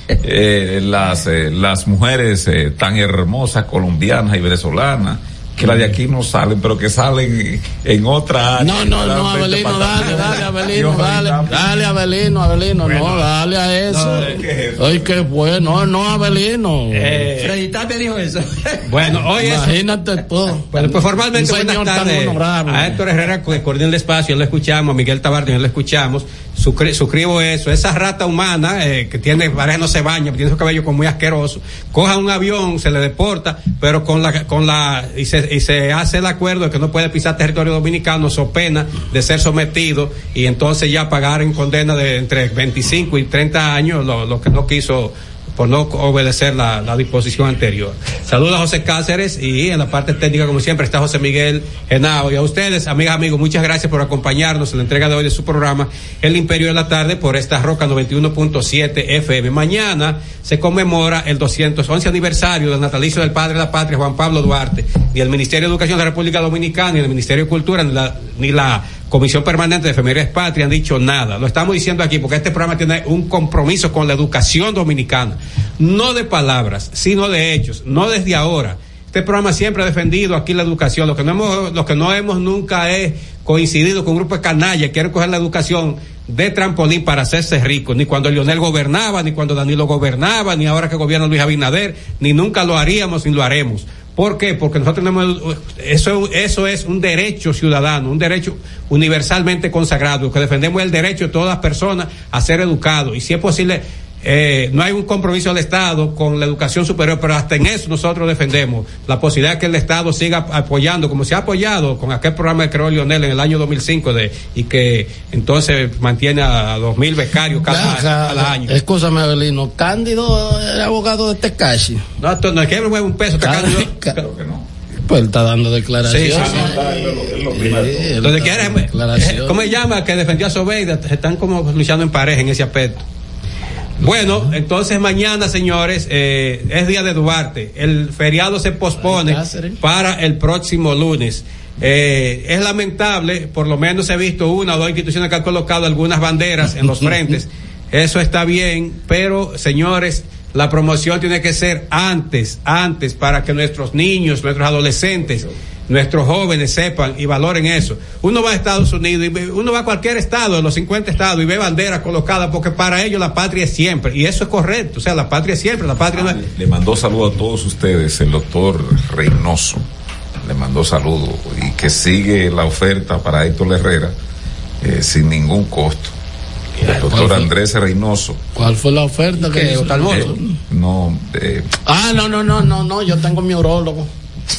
eh, las, eh, las mujeres eh, tan hermosas colombianas y venezolanas, que las de aquí no salen, pero que salen en otra área. No, no, no, Abelino, dale, dale, Abelino, dale, dale, Abelino, Abelino, no, dale a eso. ¿qué es eso? Ay, qué bueno, no, Abelino. Eh, Freddy Tapia dijo eso. [LAUGHS] bueno, hoy. Imagínate tú. Bueno, pues formalmente Un buenas señor tan tardes honorable. a Héctor Herrera que coordina el espacio, lo escuchamos, a Miguel Tabardi, lo escuchamos, Suscri- suscribo eso, esa rata humana eh, que tiene, parece no se baña, tiene su cabello como muy asqueroso, coja un avión, se le deporta, pero con la, con la, y se, y se hace el acuerdo de que no puede pisar territorio dominicano, so pena de ser sometido y entonces ya pagar en condena de entre 25 y 30 años lo, lo que no quiso por no obedecer la, la disposición anterior. Saludos a José Cáceres y en la parte técnica, como siempre, está José Miguel Genao. Y a ustedes, amigas, amigos, muchas gracias por acompañarnos en la entrega de hoy de su programa El Imperio de la Tarde por esta Roca 91.7 FM. Mañana se conmemora el 211 aniversario del natalicio del Padre de la Patria, Juan Pablo Duarte. Ni el Ministerio de Educación de la República Dominicana, ni el Ministerio de Cultura, ni la, ni la Comisión Permanente de Efemérides Patria han dicho nada. Lo estamos diciendo aquí porque este programa tiene un compromiso con la educación dominicana. No de palabras, sino de hechos. No desde ahora. Este programa siempre ha defendido aquí la educación. Lo que no hemos, lo que no hemos nunca es coincidido con un grupo de canallas que quieren coger la educación de trampolín para hacerse ricos. Ni cuando Lionel gobernaba, ni cuando Danilo gobernaba, ni ahora que gobierna Luis Abinader, ni nunca lo haríamos ni lo haremos ¿Por qué? Porque nosotros tenemos, eso, eso es un derecho ciudadano, un derecho universalmente consagrado, que defendemos el derecho de todas las personas a ser educados. Y si es posible, eh, no hay un compromiso del Estado con la educación superior, pero hasta en eso nosotros defendemos la posibilidad de que el Estado siga apoyando, como se ha apoyado con aquel programa que creó Lionel en el año 2005 de, y que entonces mantiene a 2.000 becarios cada, cada año. Escúchame, Abelino. Cándido era abogado de Tecashi. No, esto no es que me mueve un peso, este Cándido. Creo que no. Pues él está dando declaraciones. Sí, sí, ¿qué era? ¿Cómo se llama? Que defendió a Sobeida. Están como luchando en pareja en ese aspecto. Bueno, entonces mañana, señores, eh, es día de Duarte. El feriado se pospone para el próximo lunes. Eh, es lamentable, por lo menos he visto una o dos instituciones que han colocado algunas banderas en los [LAUGHS] frentes. Eso está bien, pero señores, la promoción tiene que ser antes, antes, para que nuestros niños, nuestros adolescentes, nuestros jóvenes sepan y valoren eso. Uno va a Estados Unidos y ve- uno va a cualquier estado, de los 50 estados, y ve banderas colocadas, porque para ellos la patria es siempre, y eso es correcto, o sea, la patria es siempre, la patria no es... Le mandó saludo a todos ustedes el doctor Reynoso. Le mandó saludo y que sigue la oferta para Héctor Herrera eh, sin ningún costo. El doctor Andrés Reynoso. ¿Cuál fue la oferta que ¿Qué, hizo? Eh, no, eh, Ah, no, no, no, no, no, yo tengo mi urólogo.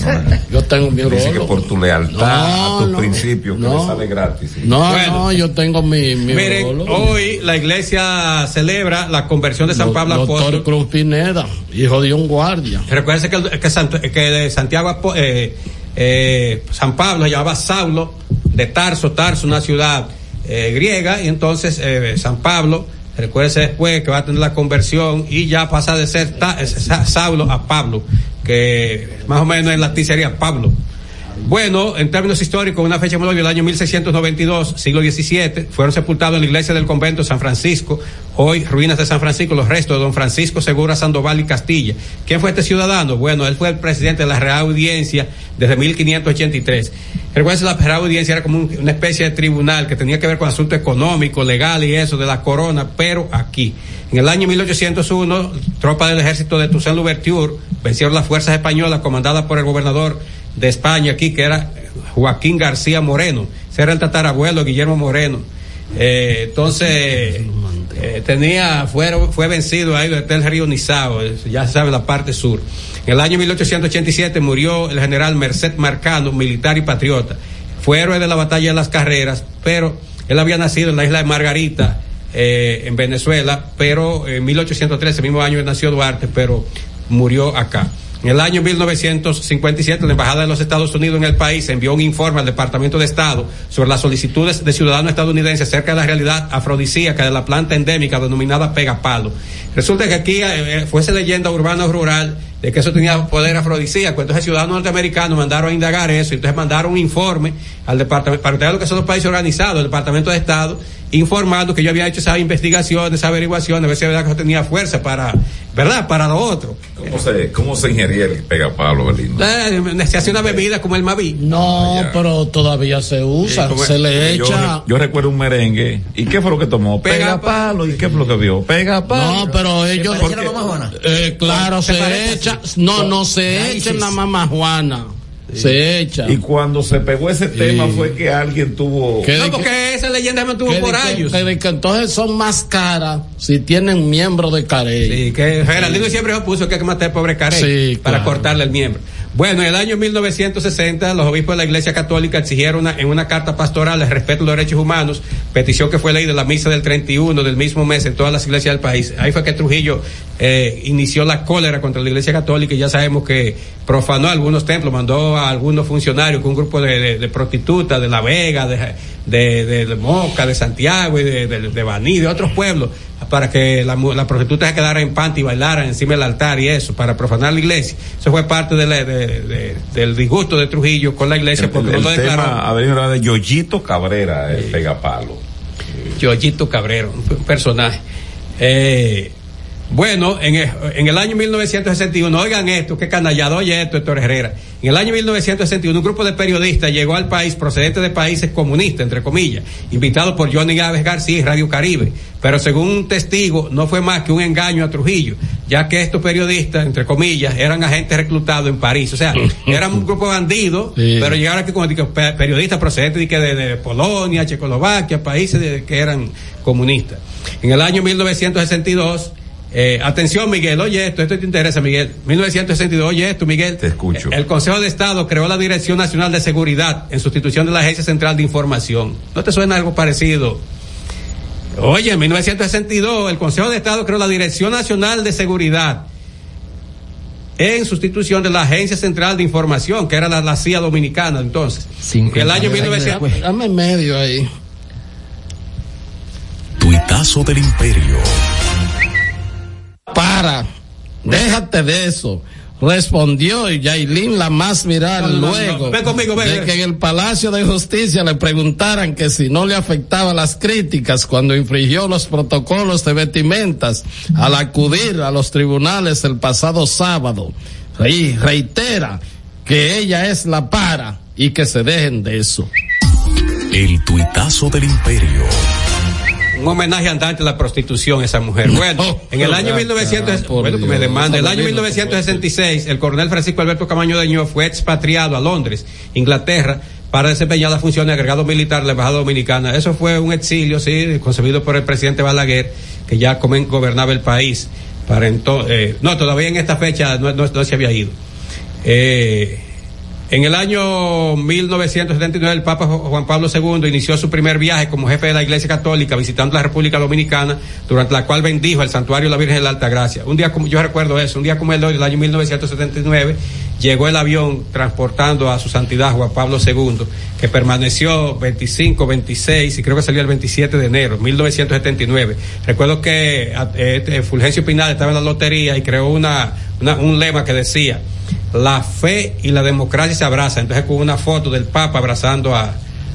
[LAUGHS] Yo tengo mi dice que por tu lealtad No, a tus no, principios que no. le sale gratis. No, Bueno. no, yo tengo mi, mi Miren, urólogo. hoy la iglesia celebra la conversión de San Do- Pablo Doctor Apóstol. Cruz Pineda, hijo de un guardia. Recuerden que, que, Sant- que Santiago, eh, eh, San Pablo se llamaba Saulo de Tarso, Tarso, una ciudad eh, griega, y entonces eh, San Pablo, recuérdese después que va a tener la conversión y ya pasa de ser Ta- eh, Sa- Saulo a Pablo, que más o menos en latín sería Pablo. Bueno, en términos históricos, una fecha muy obvia, el año 1692, siglo XVII, fueron sepultados en la iglesia del convento San Francisco, hoy ruinas de San Francisco, los restos de don Francisco Segura Sandoval y Castilla. ¿Quién fue este ciudadano? Bueno, él fue el presidente de la Real Audiencia desde 1583. Recuerden, la Real Audiencia era como un- una especie de tribunal que tenía que ver con asuntos económicos, legales y eso de la corona, pero aquí. En el año 1801, tropas del ejército de Toussaint Louverture vencieron las fuerzas españolas comandadas por el gobernador de España aquí, que era Joaquín García Moreno. Ese era el tatarabuelo de Guillermo Moreno. Eh, entonces, eh, tenía, fue, fue vencido ahí desde el río Nizao, eh, ya se sabe la parte sur. En el año 1887 murió el general Merced Marcano, militar y patriota. Fue héroe de la batalla de las carreras, pero él había nacido en la isla de Margarita, eh, en Venezuela, pero en 1813, el mismo año nació Duarte, pero murió acá. En el año 1957, la Embajada de los Estados Unidos en el país envió un informe al Departamento de Estado sobre las solicitudes de ciudadanos estadounidenses acerca de la realidad afrodisíaca de la planta endémica denominada pegapalo. Resulta que aquí eh, fuese leyenda urbana o rural de que eso tenía poder afrodisíaco. Entonces, ciudadanos norteamericanos mandaron a indagar eso, y entonces mandaron un informe al departamento, para lo que son los países organizados, el Departamento de Estado, informando que yo había hecho esas investigaciones, esas averiguaciones, a ver si es verdad que eso tenía fuerza para, ¿verdad? Para lo otro. ¿Cómo se, cómo se ingería el pegapalo, Belino? Eh, se hace una bebida como el Mavi. No, pero todavía se usa, Sí, se le yo, echa. Yo recuerdo un merengue. ¿Y qué fue lo que tomó? Pega Pega palo. ¿Y qué fue lo que vio? Pega palo. No, pero ellos. porque- Eh, claro, ¿Te se echa. No, no se echa en la mamá Juana. Se echa. Y cuando se pegó ese Sí. tema fue que alguien tuvo. ¿Qué No, porque esa leyenda me tuvo por años. que entonces son más caras si tienen miembro de Carey. Sí, que Geraldino siempre puso que hay que matar al pobre Carey Sí, para claro. cortarle el miembro. Bueno, en el año 1960, los obispos de la Iglesia Católica exigieron una- en una carta pastoral el respeto a los derechos humanos, petición que fue leída en la misa del 31 del mismo mes en todas las iglesias del país. Ahí fue que Trujillo eh, inició la cólera contra la Iglesia Católica y ya sabemos que profanó algunos templos, mandó a algunos funcionarios con un grupo de, de- de prostitutas de La Vega, de, de, de- de Moca, de Santiago y de, de, de Baní, de otros pueblos, para que la, la prostituta se quedara en panty y bailaran encima del altar y eso, para profanar la iglesia. Eso fue parte de la- de- de- del disgusto de Trujillo con la iglesia porque el, no el tema ha venido de Yoyito Cabrera, el pegapalo. Yoyito Cabrero, un personaje. Eh, Bueno, en el, en el año 1961, oigan esto, qué canallado, oye esto, Héctor Herrera. En el año 1961, un grupo de periodistas llegó al país procedente de países comunistas, entre comillas, invitado por Johnny Gávez García y Radio Caribe. Pero según un testigo, no fue más que un engaño a Trujillo, ya que estos periodistas, entre comillas, eran agentes reclutados en París. O sea, [LAUGHS] eran un grupo de bandidos, Sí. pero llegaron aquí como periodistas procedentes de, de Polonia, Checoslovaquia, países de- que eran comunistas. En el año 1962, eh, atención Miguel, oye esto, esto te interesa Miguel. 1962, oye esto Miguel. Te escucho. El Consejo de Estado creó la Dirección Nacional de Seguridad en sustitución de la Agencia Central de Información. ¿No te suena algo parecido? Oye, en 1962 el Consejo de Estado creó la Dirección Nacional de Seguridad en sustitución de la Agencia Central de Información, que era la, la CIA dominicana entonces. el año 1900. Dame medio ahí. Tuitazo del Imperio. Para, déjate de eso. Respondió Yailin la más viral No, no, no, luego no. Ven conmigo, ven, de ven. que en el Palacio de Justicia le preguntaran que si no le afectaba las críticas cuando infringió los protocolos de vestimentas al acudir a los tribunales el pasado sábado. Y reitera que ella es la para y que se dejen de eso. El tuitazo del Imperio. Un homenaje andante a la prostitución esa mujer. Bueno, en el año 1900, bueno, que me demanda, el año 1966, el coronel Francisco Alberto Camaño Deño fue expatriado a Londres, Inglaterra, para desempeñar la función de agregado militar de la Embajada Dominicana. Eso fue un exilio, sí, concebido por el presidente Balaguer, que ya gobernaba el país. Para entonces, no, todavía en esta fecha no, no- no se había ido. Eh, en el año 1979 el Papa Juan Pablo II inició su primer viaje como jefe de la Iglesia Católica visitando la República Dominicana, durante la cual bendijo el santuario de la Virgen de la Altagracia. Un día yo recuerdo eso, un día como el hoy, del año 1979, llegó el avión transportando a su santidad Juan Pablo II, que permaneció 25, 26 y creo que salió el 27 de enero, 1979. Recuerdo que a- este, Fulgencio Pinal estaba en la lotería y creó una, una- un lema que decía, la fe y la democracia se abrazan. Entonces con una foto del Papa abrazando a,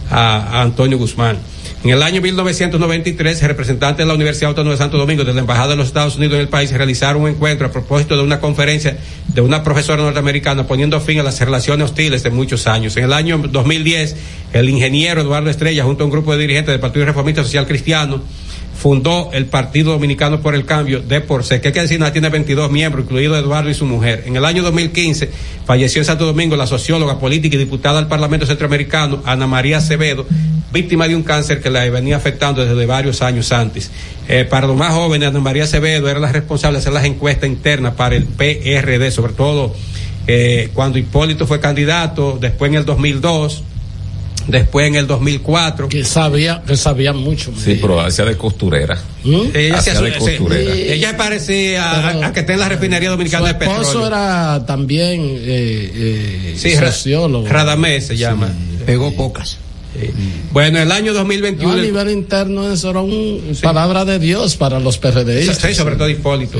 Antonio Guzmán. En el año 1993, representantes de la Universidad Autónoma de Santo Domingo, de la Embajada de los Estados Unidos en el país, realizaron un encuentro a propósito de una conferencia de una profesora norteamericana poniendo fin a las relaciones hostiles de muchos años. En el año 2010, el ingeniero Eduardo Estrella, junto a un grupo de dirigentes del Partido Reformista Social Cristiano, fundó el Partido Dominicano por el Cambio de por C, que hay que decir, tiene 22 miembros, incluido Eduardo y su mujer. En el año 2015 falleció en Santo Domingo la socióloga, política y diputada al Parlamento Centroamericano, Ana María Acevedo, víctima de un cáncer que la venía afectando desde varios años antes. Eh, para los más jóvenes, Ana María Acevedo era la responsable de hacer las encuestas internas para el PRD, sobre todo eh, cuando Hipólito fue candidato, después en el 2002, después en el 2004. Que sabía, que sabía mucho. Sí, pero hacía de costurera. Ella, Hacía de costurera. sí, ella parecía a, a que está en la refinería dominicana de Su esposo petróleo. era también eh, eh, Sí, sociólogo. Radamés se llama. Pegó pocas. Bueno, el año No, 2021. a nivel interno eso era una palabra de Dios para los PRDistas. Sí, sobre todo Hipólito.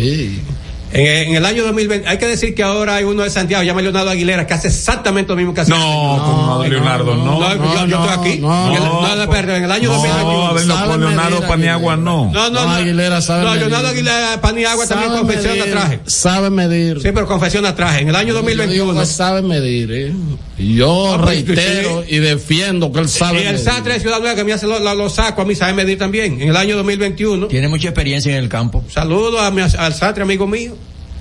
En, en el año 2020, hay que decir que ahora hay uno de Santiago, llama Leonardo Aguilera, que hace exactamente lo mismo que hace. No, como Leonardo, no. No, yo, yo estoy aquí. no, en el, no, no, no, perdón, en el año No, 2021. Adelino, con Leonardo Paniagua no. No, no, No, no. Aguilera sabe No. Leonardo Aguilera, pan y agua también medir, traje. Sabe medir. Sí, pero confecciona traje. En el año Yo digo 2021. que sabe medir, ¿eh? Yo Ah, pues, reitero y defiendo que él sabe Y el. Sastre de Ciudad Nueva que me hace los lo, sacos, a mí sabe medir también. En el año 2021. Tiene mucha experiencia en el campo. Saludo a mi, al Sastre, amigo mío.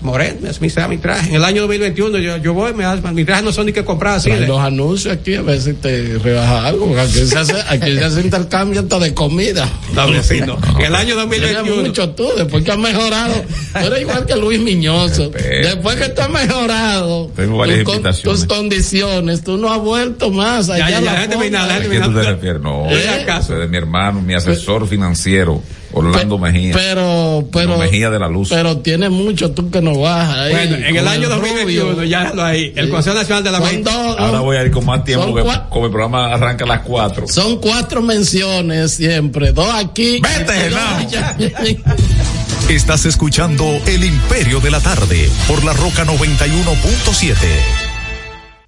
Moreno, me hace mi, mi traje. En el año 2021 yo, yo voy, me hace, mis trajes no son ni que comprar así. De- los anuncios aquí a ver si te rebaja algo. porque Aquí se hace, aquí se hace intercambio hasta de comida. No, vecino. En el año 2021. Tiene mucho tú, después que has mejorado. Tú eres igual que Luis Miñoso. [LAUGHS] Después que tú has mejorado Tengo varias tu con- invitaciones. tus condiciones, tú no has vuelto más. Ya, allá ya, a la ya, déjame fonda. nada, ¿A déjame qué tú te refieres? No, ¿Eh? de mi hermano, mi asesor financiero, Orlando Mejía. Pero, pero, Mejía de la Luz. pero tiene mucho tú que no bajas ahí. Bueno, en el año rubio. 2021, ya déjalo ahí. El Consejo Nacional de la dos- Ahora voy a ir con más tiempo porque como el programa arranca a las 4. Son cuatro menciones siempre, dos aquí. Vete, no. Estás escuchando El Imperio de la Tarde por la Roca 91.7.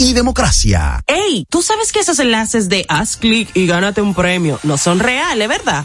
y democracia. ¡Ey! ¿Tú sabes que esos enlaces de haz clic y gánate un premio no son reales, verdad?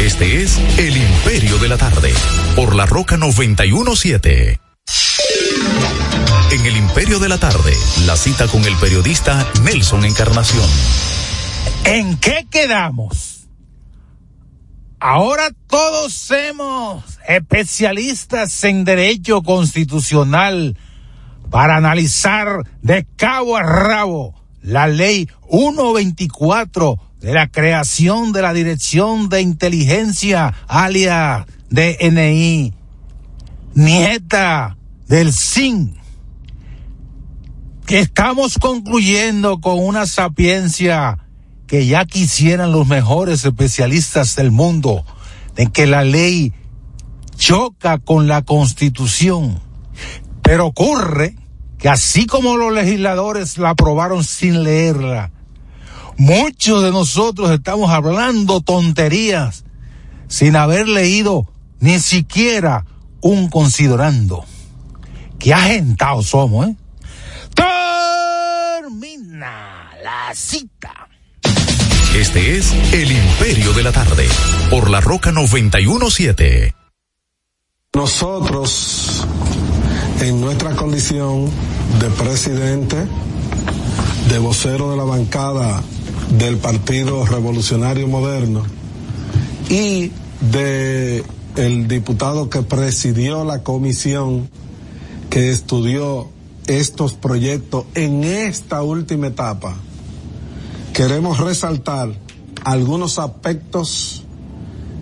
Este es El Imperio de la Tarde, por la Roca 917. En El Imperio de la Tarde, la cita con el periodista Nelson Encarnación. ¿En qué quedamos? Ahora todos somos especialistas en derecho constitucional para analizar de cabo a rabo la ley 124 de la creación de la Dirección de Inteligencia, alias DNI, nieta del SIN, que estamos concluyendo con una sapiencia que ya quisieran los mejores especialistas del mundo, de que la ley choca con la constitución. Pero ocurre que así como los legisladores la aprobaron sin leerla, muchos de nosotros estamos hablando tonterías sin haber leído ni siquiera un considerando. Qué agentados somos, ¿eh? Termina la cita. Este es El Imperio de la Tarde, por la Roca 917. Nosotros, en nuestra condición de presidente, de vocero de la bancada del Partido Revolucionario Moderno y de el diputado que presidió la comisión que estudió estos proyectos en esta última etapa, queremos resaltar algunos aspectos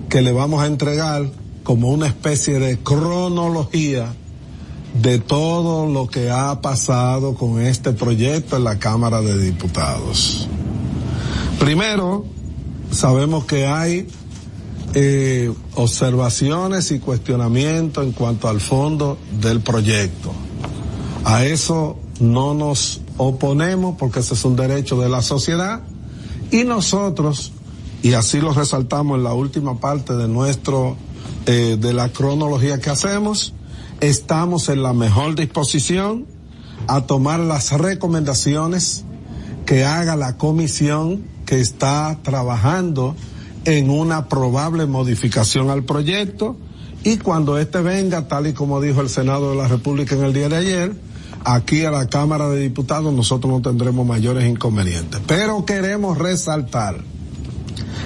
que le vamos a entregar como una especie de cronología de todo lo que ha pasado con este proyecto en la Cámara de Diputados. Primero, sabemos que hay eh, observaciones y cuestionamientos en cuanto al fondo del proyecto. A eso no nos oponemos porque ese es un derecho de la sociedad y nosotros, y así lo resaltamos en la última parte de nuestro, eh, de la cronología que hacemos, estamos en la mejor disposición a tomar las recomendaciones que haga la comisión que está trabajando en una probable modificación al proyecto y cuando este venga, tal y como dijo el Senado de la República en el día de ayer, aquí a la Cámara de Diputados nosotros no tendremos mayores inconvenientes. Pero queremos resaltar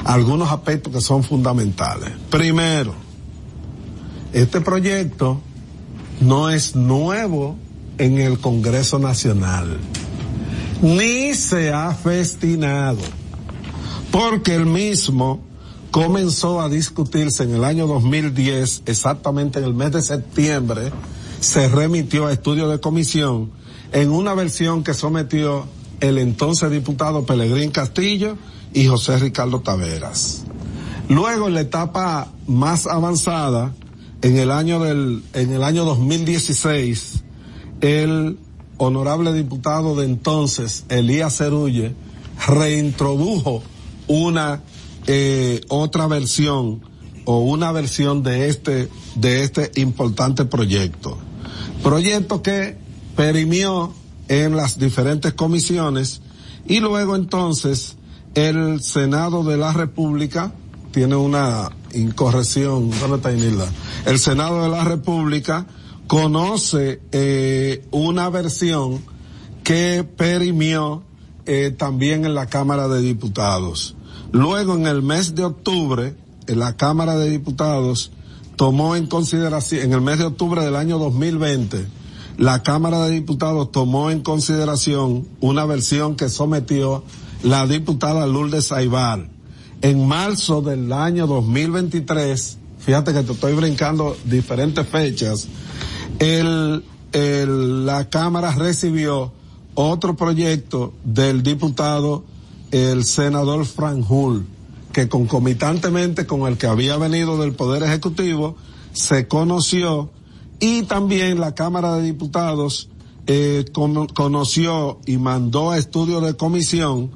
algunos aspectos que son fundamentales. Primero, este proyecto no es nuevo en el Congreso Nacional, ni se ha festinado, porque el mismo comenzó a discutirse en el año 2010, exactamente en el mes de septiembre, se remitió a estudio de comisión en una versión que sometió el entonces diputado Pelegrín Castillo y José Ricardo Taveras. Luego en la etapa más avanzada, en el año del, en el año 2016, el honorable diputado de entonces, Elías Cerulle, reintrodujo una eh, otra versión o una versión de este de este importante proyecto. Proyecto que perimió en las diferentes comisiones y luego entonces el Senado de la República tiene una incorrección, ¿dónde está Inilda? El Senado de la República conoce eh, una versión que perimió eh, también en la Cámara de Diputados. Luego, en el mes de octubre, en la Cámara de Diputados tomó en consideración, en el mes de octubre del año 2020, la Cámara de Diputados tomó en consideración una versión que sometió la diputada Lourdes Aibar. En marzo del año 2023, fíjate que te estoy brincando diferentes fechas, el, el, la Cámara recibió otro proyecto del diputado el senador Franjul, que concomitantemente con el que había venido del Poder Ejecutivo, se conoció y también la Cámara de Diputados eh, con, conoció y mandó a estudio de comisión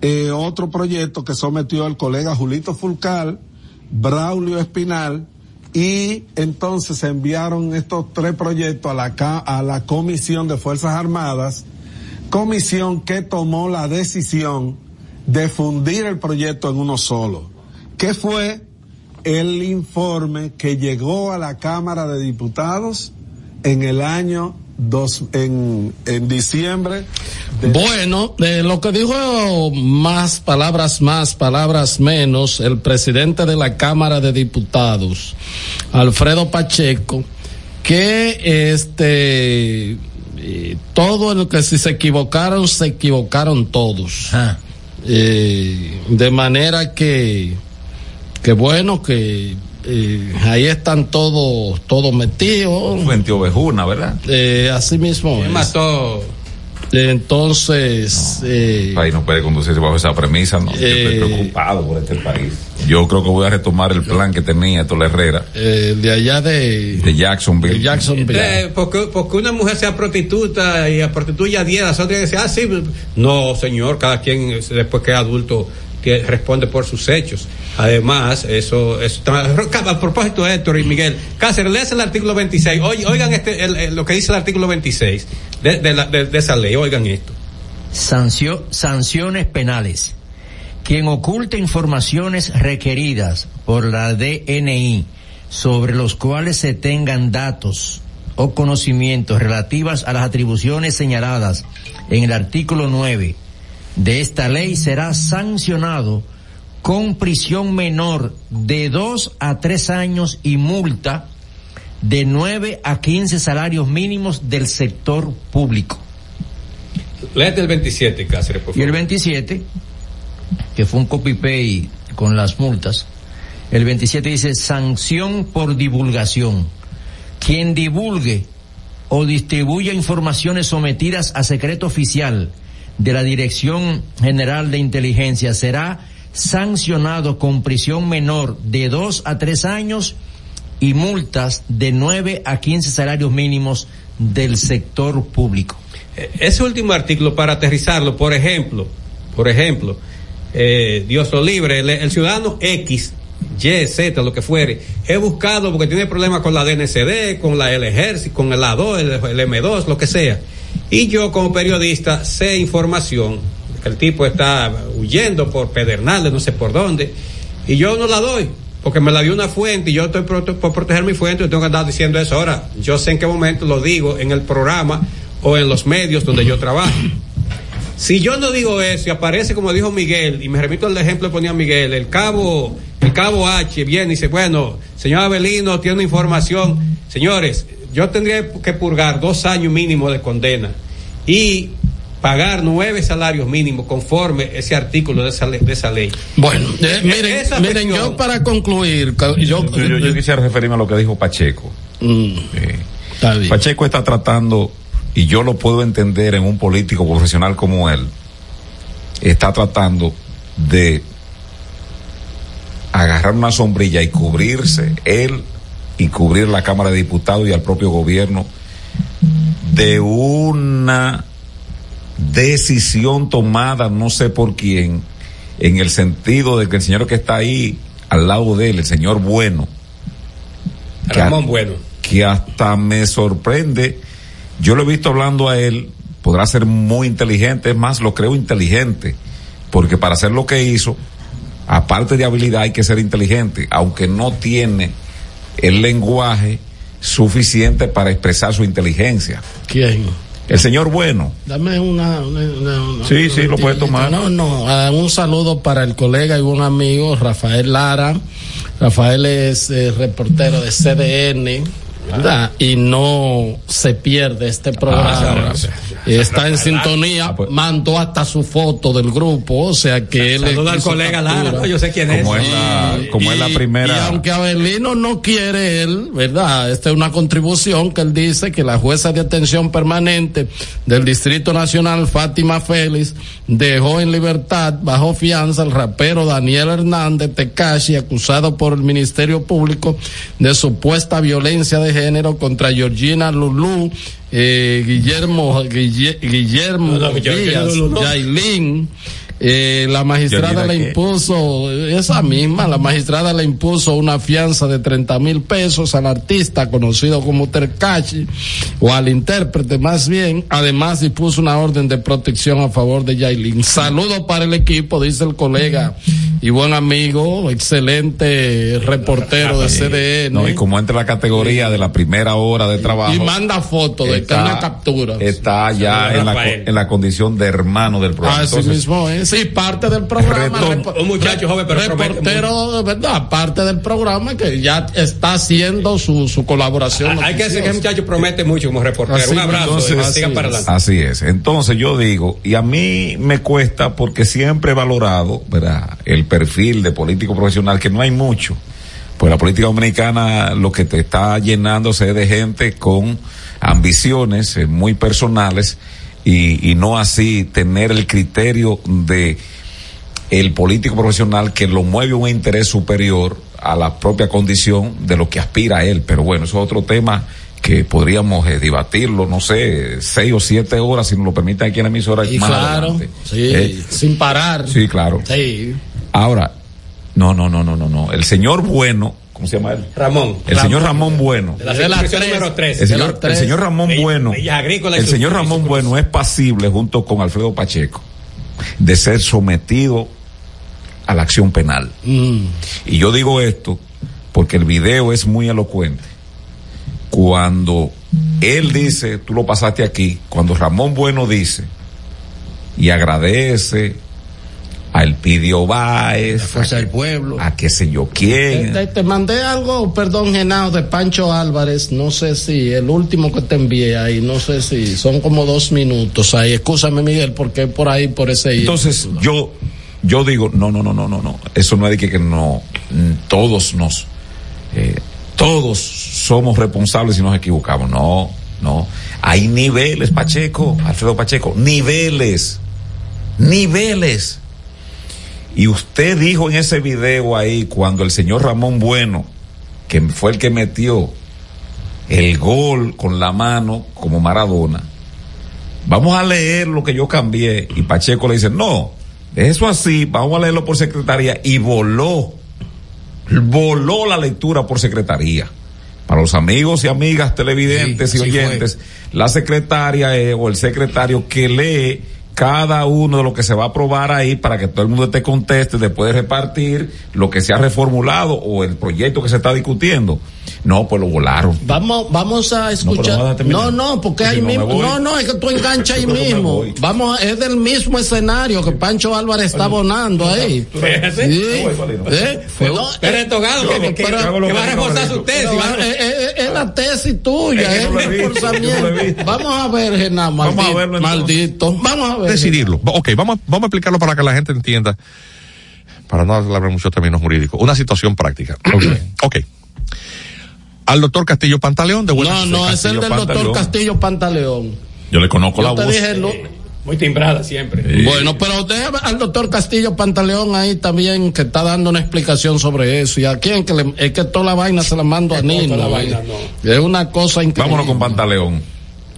eh, otro proyecto que sometió el colega Julito Fulcal, Braulio Espinal, y entonces enviaron estos tres proyectos a la, a la Comisión de Fuerzas Armadas, comisión que tomó la decisión de fundir el proyecto en uno solo, que fue el informe que llegó a la Cámara de Diputados en el año dos, en, en diciembre. De... Bueno, eh, lo que dijo más palabras más, palabras menos, el presidente de la Cámara de Diputados, Alfredo Pacheco, que este eh, todo lo que si se equivocaron, se equivocaron todos. Ah. Eh, de manera que, que bueno, que eh, ahí están todos todos metidos. Fuente ovejuna, ¿verdad? Eh, así mismo. Es. mató? Entonces. No, eh, el país no puede conducirse bajo esa premisa, ¿no? Yo estoy preocupado por este país. Yo creo que voy a retomar el plan que tenía Tola Herrera. Eh, de allá de. De Jacksonville. De Jacksonville. Eh, porque, porque una mujer sea prostituta y a prostituya 10, las otras dicen, ah, sí. No, señor, cada quien después que es adulto que responde por sus hechos. Además, eso, eso a propósito de Héctor y Miguel, Cáceres, lees el artículo 26, Oy- oigan este, el- el- lo que dice el artículo 26 de, de la- de- de esa ley, oigan esto. Sancio- sanciones penales. Quien oculte informaciones requeridas por la DNI sobre los cuales se tengan datos o conocimientos relativas a las atribuciones señaladas en el artículo 9 de esta ley será sancionado con prisión menor de dos a tres años y multa de 9 a 15 salarios mínimos del sector público. Léete el 27, Cáceres, por Y el favor. 27, que fue un copy-paste con las multas, el 27 dice sanción por divulgación. Quien divulgue o distribuya informaciones sometidas a secreto oficial de la Dirección General de Inteligencia será sancionado con prisión menor de dos a tres años y multas de 9 a 15 salarios mínimos del sector público. Eh, Ese último artículo, para aterrizarlo, por ejemplo, por ejemplo, eh, Dios lo libre, el, ciudadano X, Y, Z, lo que fuere, he buscado porque tiene problemas con la DNCD, con la el ejército, con el A2, el, el M2, lo que sea. Y yo como periodista sé información, que el tipo está huyendo por Pedernales, no sé por dónde, y yo no la doy. Porque me la dio una fuente y yo estoy pro- por proteger mi fuente, yo tengo que andar diciendo eso. Ahora, yo sé en qué momento lo digo en el programa o en los medios donde yo trabajo. Si yo no digo eso y aparece como dijo Miguel, y me remito al ejemplo que ponía Miguel, el cabo, el cabo H viene y dice, bueno, señor Abelino tiene una información. Señores, yo tendría que purgar dos años mínimo de condena y pagar nueve salarios mínimos conforme ese artículo de esa, le- de esa ley. Bueno, eh, miren, Esa miren, cuestión- yo para concluir, yo, Yo, yo- yo quisiera referirme a lo que dijo Pacheco. Eh, Pacheco está tratando, y yo lo puedo entender en un político profesional como él, está tratando de agarrar una sombrilla y cubrirse él y cubrir la Cámara de Diputados y al propio gobierno de una decisión tomada no sé por quién en el sentido de que el señor que está ahí al lado de él, el señor bueno, Ramón Bueno. que hasta me sorprende. Yo lo he visto hablando a él, podrá ser muy inteligente, es más, lo creo inteligente, porque para hacer lo que hizo, aparte de habilidad, hay que ser inteligente, aunque no tiene el lenguaje suficiente para expresar su inteligencia. ¿Quién? El señor bueno. Dame una. una- una- una- Sí, sí, lo puede tomar. No, no. ah, un saludo para el colega y un amigo, Rafael Lara. Rafael es eh, reportero de CDN. Y no se pierde este programa. Está en sintonía, mandó hasta su foto del grupo, o sea que él es Saluda al colega Lara, ¿no? yo sé quién es. Como es la, como es la y primera. aunque Abelino no quiere él, ¿verdad? Esta es una contribución que él dice que la jueza de atención permanente del Distrito Nacional, Fátima Félix, dejó en libertad bajo fianza al rapero Daniel Hernández Tecashi, acusado por el Ministerio Público de supuesta violencia de género contra Georgina Lulú, eh, Guillermo, Guille- Guillermo No, no, Georgina Díaz. Yailin, eh, la magistrada le impuso, esa misma, la magistrada le impuso una fianza de 30 mil pesos al artista conocido como Tercachi, o al intérprete más bien, además dispuso una orden de protección a favor de Yailin. Saludo para el equipo, dice el colega y buen amigo, excelente reportero de CDN. No, y como entra la categoría de la primera hora de trabajo. Y manda foto de una captura. Está ya en la, en la condición de hermano del programa. Así mismo es. Sí, parte del programa. Retom- Un muchacho joven, pero reportero, de verdad, parte del programa que ya está haciendo su, su colaboración. Hay que decir que el noticiosa. muchacho promete mucho como reportero. Así Un abrazo. entonces, sigan para adelante. Así es. Entonces yo digo, y a mí me cuesta porque siempre he valorado, ¿verdad? El perfil de político profesional, que no hay mucho. Pues la política dominicana lo que te está llenándose de gente con ambiciones eh, muy personales y, y no así tener el criterio de el político profesional que lo mueve un interés superior a la propia condición de lo que aspira a él. Pero bueno, eso es otro tema que podríamos eh, debatirlo, no sé, seis o siete horas, si nos lo permiten aquí en la emisora. Y más claro, adelante. sí, Eh, sin parar. sí, claro. Sí. Ahora, no, no, no, no, no, no. El señor Bueno, ¿cómo se llama él? Ramón. El señor Ramón Bueno. De la circunscripción número 3. El señor, el señor Ramón Bueno, Bellas el señor Ramón Bueno es pasible junto con Alfredo Pacheco de ser sometido a la acción penal. Mm. Y yo digo esto porque el video es muy elocuente. Cuando él dice, tú lo pasaste aquí, cuando Ramón Bueno dice y agradece a Elpidio Báez, Fuerza del Pueblo, a qué sé yo quién, te- te mandé algo, perdón, Genao, de Pancho Álvarez. No sé si el último que te envié ahí, no sé si son como dos minutos ahí. Escúchame, Miguel, porque por ahí, por ese. Entonces yo yo digo no no no no no no eso no es de que, que no todos nos eh, todos somos responsables si nos equivocamos no no hay niveles Pacheco Alfredo Pacheco niveles niveles y usted dijo en ese video ahí cuando el señor Ramón Bueno que fue el que metió el gol con la mano como Maradona vamos a leer lo que yo cambié. Y Pacheco le dice, no, eso así, vamos a leerlo por secretaría. Y voló, voló la lectura por secretaría. Para los amigos y amigas televidentes Sí, y oyentes, la secretaria eh, o el secretario que lee cada uno de lo que se va a aprobar ahí para que todo el mundo te conteste después de repartir lo que se ha reformulado o el proyecto que se está discutiendo. No, pues lo volaron. Vamos, vamos a escuchar. No, no, porque ahí si no me mismo. No, no, es que tú enganchas ahí mismo. Vamos, es del mismo escenario que Pancho Álvarez está abonando ahí. ¿Eh? No, Pero es togado que, que- pero- que va a reforzar su tesis. eh, eh, es la tesis tuya, Es el reforzamiento. Vamos a ver, Genao, Vamos a maldito. verlo maldito. Vamos a ver. decidirlo. Ok, vamos, vamos a explicarlo para que la gente entienda, para no hablar muchos términos jurídicos. Una situación práctica. ok. Al doctor Castillo Pantaleón de Buenas No, no, es el del doctor. Castillo Pantaleón. Yo le conozco Yo la te voz. dije lo- Muy timbrada siempre. Bueno, pero déjame al doctor Castillo Pantaleón ahí también que está dando una explicación sobre eso. Y a quién que le, es que toda la vaina se la mando a Nino. toda la eh. vaina, Es una cosa increíble. Vámonos con Pantaleón.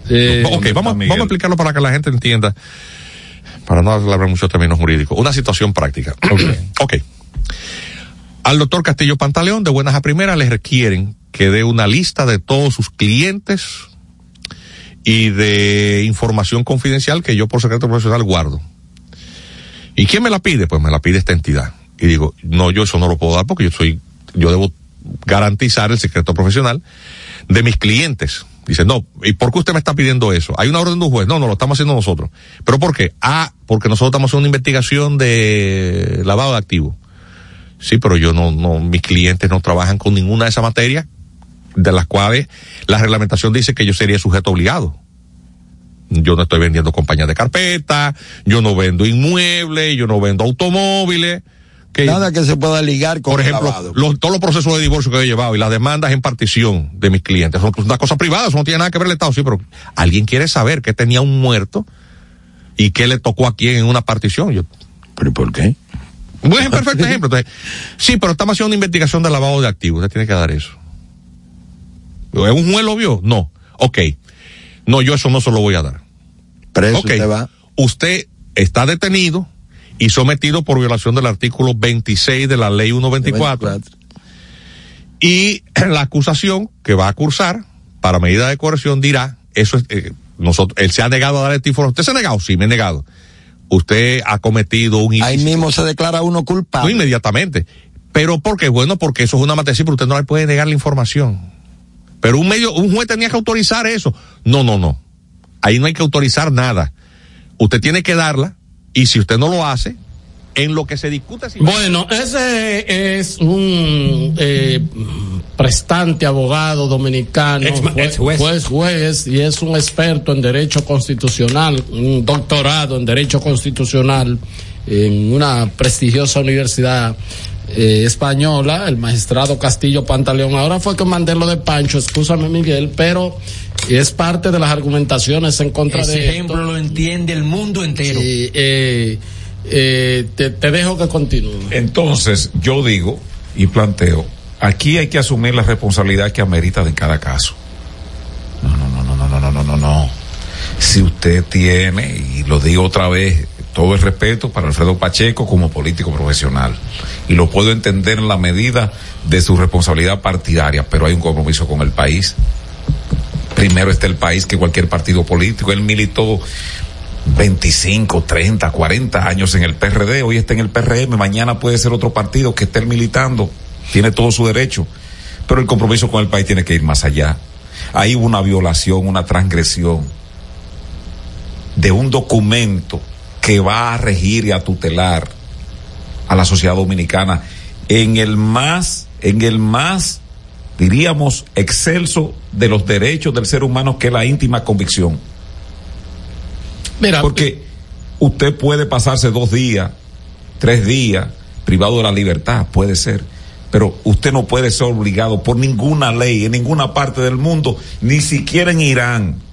Eh, ok, vamos, vamos a explicarlo para que la gente entienda, para no hablar muchos términos jurídicos. Una situación práctica. ok. Al doctor Castillo Pantaleón de Buenas a Primeras le requieren que dé una lista de todos sus clientes y de información confidencial que yo por secreto profesional guardo. ¿Y quién me la pide? Pues me la pide esta entidad. Y digo, no, yo eso no lo puedo dar porque yo soy, yo debo garantizar el secreto profesional de mis clientes. Dice, no, ¿y por qué usted me está pidiendo eso? Hay una orden de un juez. No, no, lo estamos haciendo nosotros. ¿Pero por qué? Ah, porque nosotros estamos haciendo una investigación de lavado de activos. Sí, pero yo no, no, mis clientes no trabajan con ninguna de esas materias de las cuales la reglamentación dice que yo sería sujeto obligado. Yo no estoy vendiendo compañías de carpeta, yo no vendo inmuebles, yo no vendo automóviles. Que, Nada que se pueda ligar con por ejemplo, los- todos los procesos de divorcio que he llevado y las demandas en partición de mis clientes son una cosa privada, eso no tiene nada que ver el Estado, sí, pero alguien quiere saber que tenía un muerto y qué le tocó a quién en una partición. Yo, ¿Pero por qué? un perfecto ejemplo. Entonces, sí, pero estamos haciendo una investigación de lavado de activos. Usted tiene que dar eso. ¿Es un juez lo vio? No. Ok. No, yo eso no se lo voy a dar. Preso Ok. usted va. Usted está detenido y sometido por violación del artículo 26 de la ley 124. Y [CLEARS THROAT] la acusación que va a cursar para medida de coerción dirá, eso es, eh, nosotros, él se ha negado a dar esta información. ¿Usted se ha negado? Sí, me he negado. Usted ha cometido un Ahí mismo se declara uno no culpable. inmediatamente. Pero ¿por qué? Bueno, porque eso es una materia, pero usted no le puede negar la información. Pero un medio, un juez tenía que autorizar eso. No, no, no. Ahí no hay que autorizar nada. Usted tiene que darla y si usted no lo hace, en lo que se discute si Bueno, ese es un eh, prestante abogado dominicano, Ex- juez y es un experto en derecho constitucional, un doctorado en derecho constitucional en una prestigiosa universidad eh, española, el magistrado Castillo Pantaleón. Ahora fue que mandé lo de Pancho, escúchame Miguel, pero es parte de las argumentaciones en contra Ese de esto. ejemplo lo entiende el mundo entero. Sí, eh, eh, te, te dejo que continúe. Entonces, yo digo y planteo, aquí hay que asumir la responsabilidad que amerita de cada caso. no, no, no. Si usted tiene, y lo digo otra vez, todo el respeto para Alfredo Pacheco como político profesional. Y lo puedo entender en la medida de su responsabilidad partidaria, pero hay un compromiso con el país. Primero está el país que cualquier partido político. Él militó 25, 30, 40 años en el PRD, hoy está en el PRM, mañana puede ser otro partido que esté militando, tiene todo su derecho, pero el compromiso con el país tiene que ir más allá. Hay una violación, una transgresión de un documento que va a regir y a tutelar a la sociedad dominicana en el más, en el más, diríamos, excelso de los derechos del ser humano que es la íntima convicción. Mira, porque usted puede pasarse dos días, tres días privado de la libertad, puede ser, pero usted no puede ser obligado por ninguna ley en ninguna parte del mundo, ni siquiera en Irán.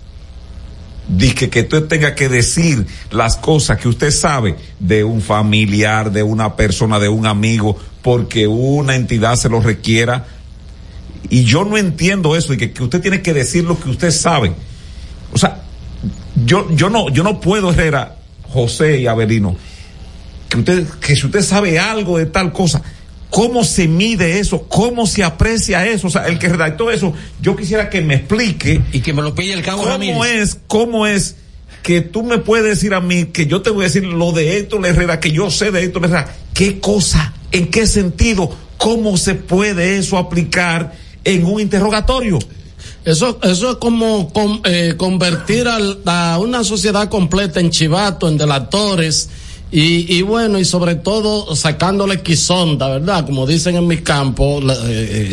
Dice que usted tenga que decir las cosas que usted sabe de un familiar, de una persona, de un amigo, porque una entidad se lo requiera. Y yo no entiendo eso, y que, que usted tiene que decir lo que usted sabe. O sea, yo, yo no, yo no puedo, Herrera, José y Avelino, que usted, que si usted sabe algo de tal cosa, ¿cómo se mide eso? ¿Cómo se aprecia eso? O sea, el que redactó eso, yo quisiera que me explique. Y que me lo pille el cabo ¿Cómo Ramírez. es, cómo es que tú me puedes decir a mí que yo te voy a decir lo de Héctor Herrera, que yo sé de Héctor Herrera? ¿Qué cosa? ¿En qué sentido? ¿Cómo se puede eso aplicar en un interrogatorio? Eso, eso es como con- eh, convertir al- a una sociedad completa en chivato, en delatores, y, y bueno, y sobre todo sacándole quizonda, ¿verdad? Como dicen en mi campo, eh,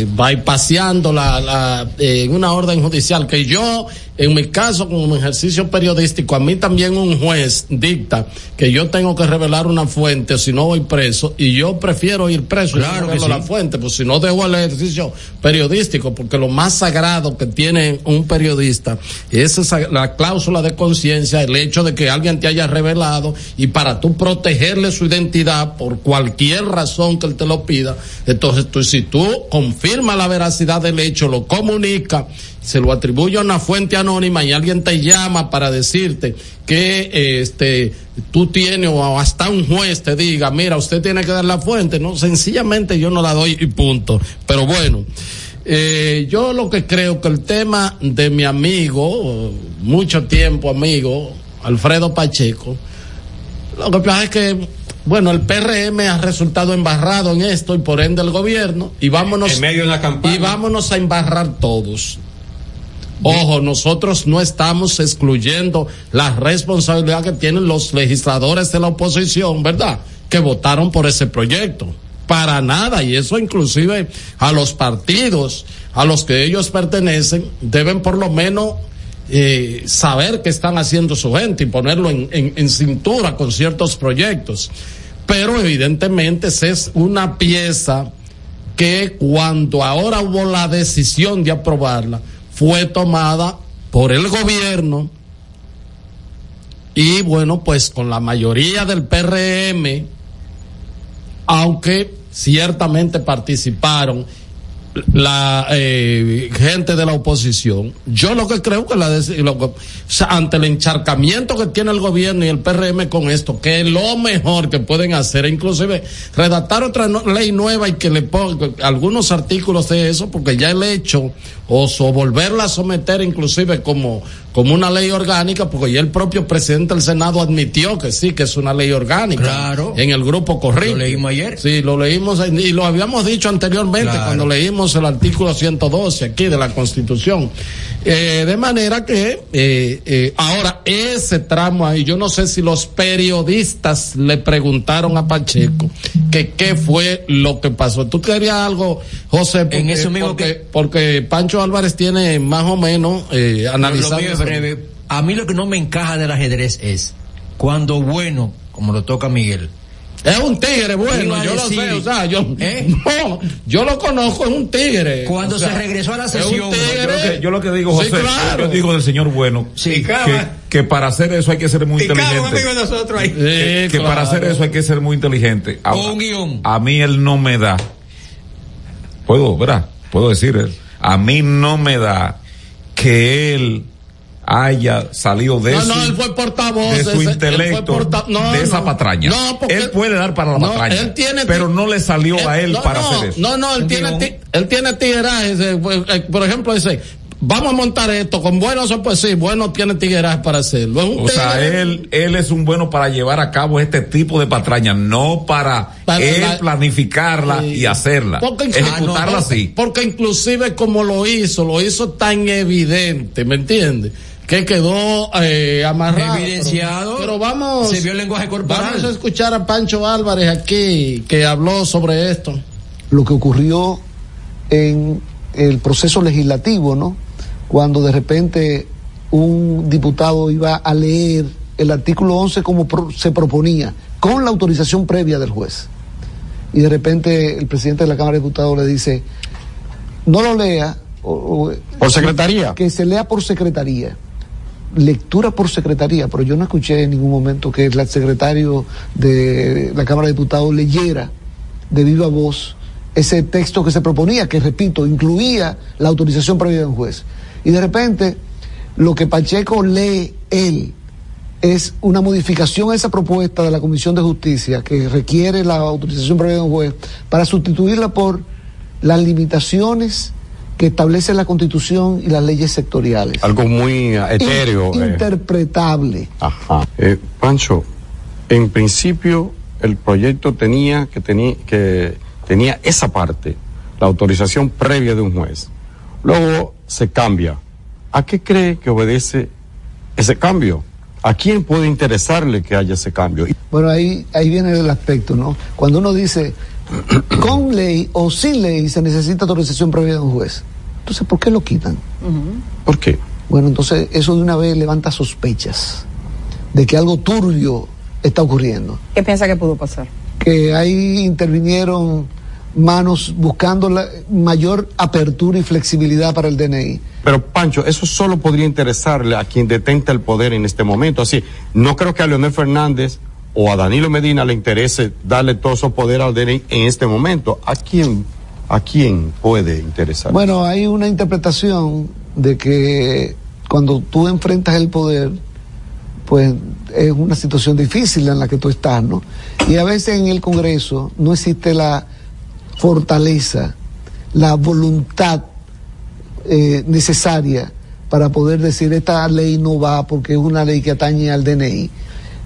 eh, bypaseando la, la, eh, una orden judicial, que yo, en mi caso, como ejercicio periodístico, a mí también un juez dicta que yo tengo que revelar una fuente, si no voy preso, y yo prefiero ir preso y no sí. la fuente, pues si no dejo el ejercicio periodístico, porque lo más sagrado que tiene un periodista es esa, la cláusula de conciencia, el hecho de que alguien te haya revelado y para tú protegerle su identidad por cualquier razón que él te lo pida, entonces tú, si tú confirmas la veracidad del hecho, lo comunica, se lo atribuye a una fuente anónima y alguien te llama para decirte que este tú tienes o hasta un juez te diga, mira, usted tiene que dar la fuente, no, sencillamente yo no la doy y punto. Pero bueno, eh, yo lo que creo que el tema de mi amigo, mucho tiempo amigo, Alfredo Pacheco, lo que pasa es que, bueno, el PRM ha resultado embarrado en esto y por ende el gobierno, y vámonos, En medio de una campaña. y vámonos a embarrar todos. Ojo, nosotros no estamos excluyendo la responsabilidad que tienen los legisladores de la oposición, ¿verdad? Que votaron por ese proyecto. Para nada, y eso inclusive a los partidos a los que ellos pertenecen deben por lo menos eh, saber qué están haciendo su gente y ponerlo en, en- en cintura con ciertos proyectos. Pero evidentemente es una pieza que cuando ahora hubo la decisión de aprobarla, fue tomada por el gobierno y bueno, pues con la mayoría del PRM, aunque ciertamente participaron la eh, gente de la oposición. Yo lo que creo que la ante el encharcamiento que tiene el gobierno y el PRM con esto, que es lo mejor que pueden hacer, inclusive redactar otra ley nueva y que le ponga algunos artículos de eso, porque ya el hecho o volverla a someter inclusive como como una ley orgánica, porque ya el propio presidente del Senado admitió que sí, que es una ley orgánica. Claro. En el grupo corriente. Lo leímos ayer. Sí, lo leímos y lo habíamos dicho anteriormente Claro. cuando leímos el artículo 112 aquí de la Constitución. Eh, de manera que eh, eh, ahora ese tramo ahí, yo no sé si los periodistas le preguntaron a Pacheco que qué fue lo que pasó. ¿Tú querías algo, José? Porque, En eso mismo porque, porque Pancho Álvarez tiene más o menos analizado. Breve. A mí lo que no me encaja del ajedrez es cuando bueno, como lo toca Miguel. Es un tigre bueno, yo lo sé, o sea, yo, ¿eh? no, yo lo conozco, es un tigre. Cuando O sea, se regresó a la es un sesión, tigre. Yo lo que, yo lo que digo, Sí, José, claro. yo digo del señor bueno, Sí. que, que para hacer eso hay que ser muy inteligente. amigo de nosotros ahí. que, Sí, que para claro. hacer eso hay que ser muy inteligente. A, O un guion. a mí él no me da. Puedo, ¿verdad? Puedo decir él. A mí no me da que él haya salido de no, su, no, él fue portavoz. de su intelecto porta- no, de esa patraña. No, porque él puede dar para la no, patraña, él tiene pero no le salió a él para hacer eso. No, no, él tiene, ti- él tiene tigueraje. ese, pues, eh, Por ejemplo, dice, vamos a montar esto con buenos, pues sí, bueno, tiene tigueraje para hacerlo. O sea, él, él es un bueno para llevar a cabo este tipo de patraña, no para, Para él la- planificarla y hacerla, Porque, ejecutarla Ah, no, así. Porque inclusive como lo hizo, lo hizo tan evidente, ¿me entiendes? Que quedó eh, amarrado. Evidenciado. Pero, pero vamos. Se vio el lenguaje corporal. Vamos a escuchar a Pancho Álvarez aquí, que habló sobre esto. lo que ocurrió en el proceso legislativo, ¿no? Cuando de repente un diputado iba a leer el artículo 11 como pro- se proponía, con la autorización previa del juez. Y de repente el presidente de la Cámara de Diputados le dice, no lo lea. o- o- ¿Por secretaría? Que se lea por secretaría. Lectura por secretaría, pero yo no escuché en ningún momento que el secretario de la Cámara de Diputados leyera de viva voz ese texto que se proponía, que repito, incluía la autorización previa de un juez. Y de repente, lo que Pacheco lee él es una modificación a esa propuesta de la Comisión de Justicia que requiere la autorización previa de un juez para sustituirla por las limitaciones que establece la Constitución y las leyes sectoriales. Algo muy eh, etéreo. In- eh. interpretable. Ajá. Eh, Pancho, en principio el proyecto tenía que tenía que tenía esa parte, la autorización previa de un juez. Luego se cambia. ¿A qué cree que obedece ese cambio? ¿A quién puede interesarle que haya ese cambio? Bueno, ahí, ahí viene el aspecto, ¿no? Cuando uno dice [CLEARS THROAT] con ley o sin ley se necesita autorización previa de un juez. Entonces, ¿por qué lo quitan? ¿Por qué? Bueno, entonces eso de una vez levanta sospechas de que algo turbio está ocurriendo. ¿Qué piensa que pudo pasar? Que ahí intervinieron manos buscando la mayor apertura y flexibilidad para el DNI. Pero Pancho, eso solo podría interesarle a quien detenta el poder en este momento. Así, no creo que a Leonel Fernández o a Danilo Medina le interese darle todo ese poder al DNI en este momento. ¿A quién, a quién puede interesar? Bueno, hay una interpretación de que cuando tú enfrentas el poder, pues es una situación difícil en la que tú estás, ¿no? Y a veces en el Congreso no existe la fortaleza, la voluntad eh, necesaria para poder decir esta ley no va porque es una ley que atañe al DNI.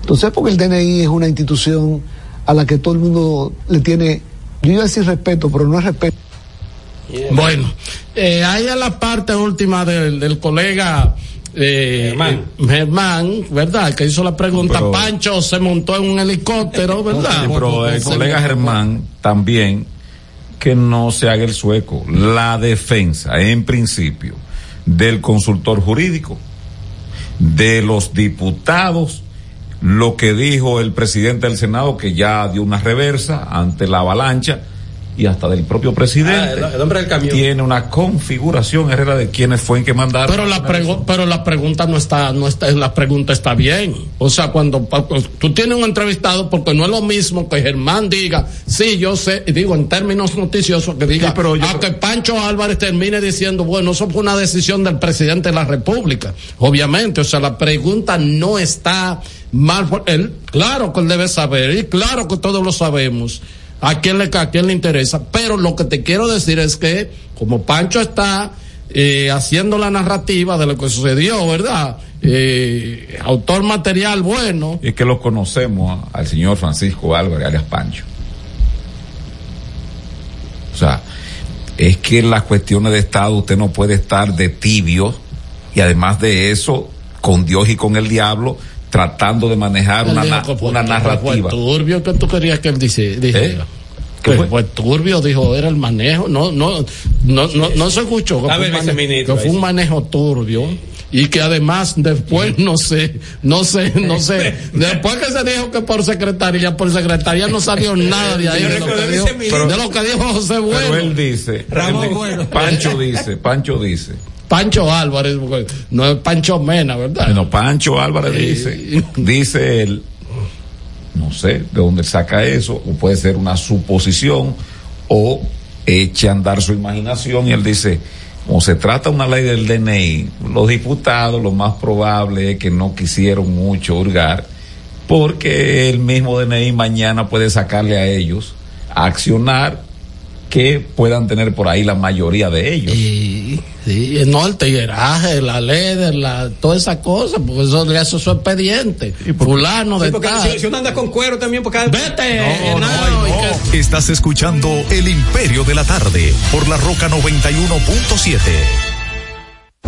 Entonces, porque el DNI es una institución a la que todo el mundo le tiene, yo iba a decir respeto, pero no es respeto. Bueno, eh, ahí en la parte última del, del colega eh, Germán. eh, Germán, ¿verdad? Que hizo la pregunta. Pero- Pancho se montó en un helicóptero, ¿verdad? Sí, pero el colega Germán también que no se haga el sueco. La defensa, en principio, del consultor jurídico, de los diputados, lo que dijo el presidente del Senado, que ya dio una reversa ante la avalancha, y hasta del propio presidente. Ah, el- el hombre del camión. Tiene una configuración, Herrera, de quienes fue en que mandaron. Pero la, pregu- pero la pregunta no está, no está, la pregunta está bien. O sea, cuando pa- tú tienes un entrevistado, porque no es lo mismo que Germán diga, sí, yo sé, y digo en términos noticiosos, que diga, a que Pancho Álvarez termine diciendo, bueno, eso fue una decisión del presidente de la República. Obviamente, o sea, la pregunta no está mal. Él, claro que él debe saber, y claro que todos lo sabemos. A quién le, a quién le interesa. Pero lo que te quiero decir es que, como Pancho está eh, haciendo la narrativa de lo que sucedió, ¿verdad? Eh, autor material bueno. Es que lo conocemos al señor Francisco Álvarez, alias Pancho. O sea, es que en las cuestiones de Estado usted no puede estar de tibio y además de eso, con Dios y con el diablo, tratando de manejar una, na- fue- una narrativa. Fue turbio que tú querías que él dice, dijera. ¿Qué Que fue? fue turbio, dijo, era el manejo. No, no, no, no, no se escuchó. Que A fue, manejo, que fue un manejo turbio. Y que además después no sé, no sé, no [LAUGHS] sé. Después que se dijo que por secretaría, por secretaría no salió [LAUGHS] nada de ahí. De lo, que dijo, viceministro. de lo que dijo José Pero Bueno. él dice, Ramón Bueno. Pancho dice, Pancho dice, Pancho Álvarez, no es Pancho Mena, ¿verdad? bueno, Pancho Álvarez dice, dice él, no sé de dónde saca eso, o puede ser una suposición, o eche a andar su imaginación y él dice como se trata una ley del DNI, los diputados lo más probable es que no quisieron mucho hurgar, porque el mismo DNI mañana puede sacarle a ellos a accionar que puedan tener por ahí la mayoría de ellos. Y, sí, no, el tigueraje, la ley, la, toda esa cosa, porque eso le hace su expediente. Fulano de Sí, porque tal. si, si uno anda con cuero también, porque Vete, No, no, no, y que- Estás escuchando El Imperio de la Tarde por la Roca 91.7.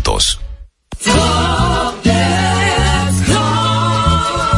juntos.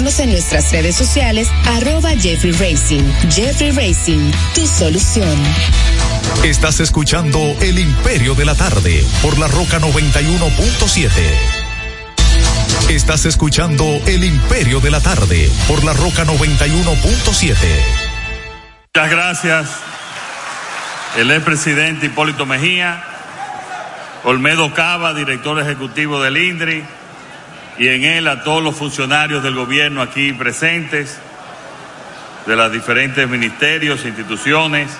seguirnos en nuestras redes sociales, arroba Jeffrey Racing. Jeffrey Racing, tu solución. Estás escuchando El Imperio de la Tarde por la Roca 91.7. Estás escuchando El Imperio de la Tarde por la Roca 91.7. Muchas gracias. El expresidente Hipólito Mejía, Olmedo Cava, director ejecutivo del INDRI, y en él a todos los funcionarios del gobierno aquí presentes, de los diferentes ministerios, instituciones,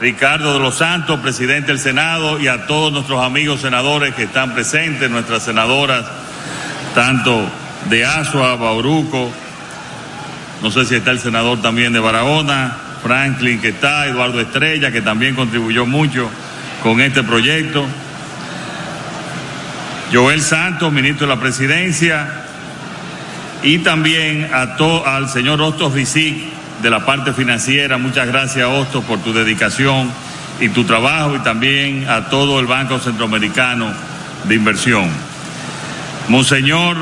Ricardo de los Santos, presidente del Senado, y a todos nuestros amigos senadores que están presentes, nuestras senadoras, tanto de Asua, Bauruco, no sé si está el senador también de Barahona, Franklin que está, Eduardo Estrella, que también contribuyó mucho con este proyecto. Joel Santos, ministro de la Presidencia, y también a to, al señor Hostos Rizic de la parte financiera. Muchas gracias, Hostos, por tu dedicación y tu trabajo, y también a todo el Banco Centroamericano de Inversión. Monseñor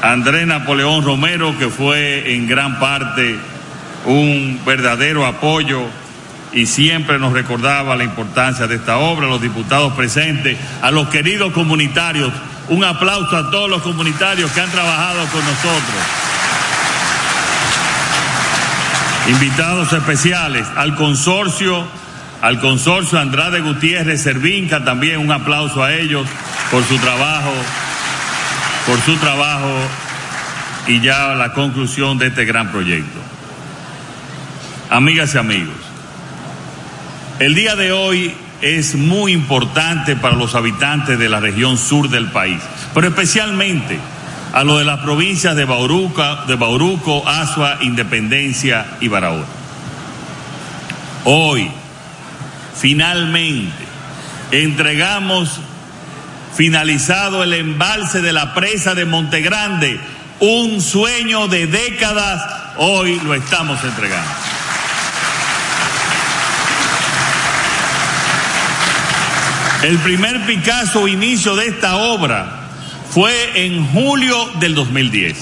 Andrés Napoleón Romero, que fue en gran parte un verdadero apoyo y siempre nos recordaba la importancia de esta obra, los diputados presentes, a los queridos comunitarios. Un aplauso a todos los comunitarios que han trabajado con nosotros. Invitados especiales al consorcio, al consorcio Andrade Gutiérrez Servinca, también un aplauso a ellos por su trabajo, por su trabajo y ya la conclusión de este gran proyecto. Amigas y amigos, el día de hoy es muy importante para los habitantes de la región sur del país, pero especialmente a lo de las provincias de Bauruco, de Bauruco, Asua, Independencia y Barahona. Hoy, finalmente, entregamos finalizado el embalse de la presa de Montegrande, un sueño de décadas, hoy lo estamos entregando. El primer Picasso inicio de esta obra fue en julio del 2010,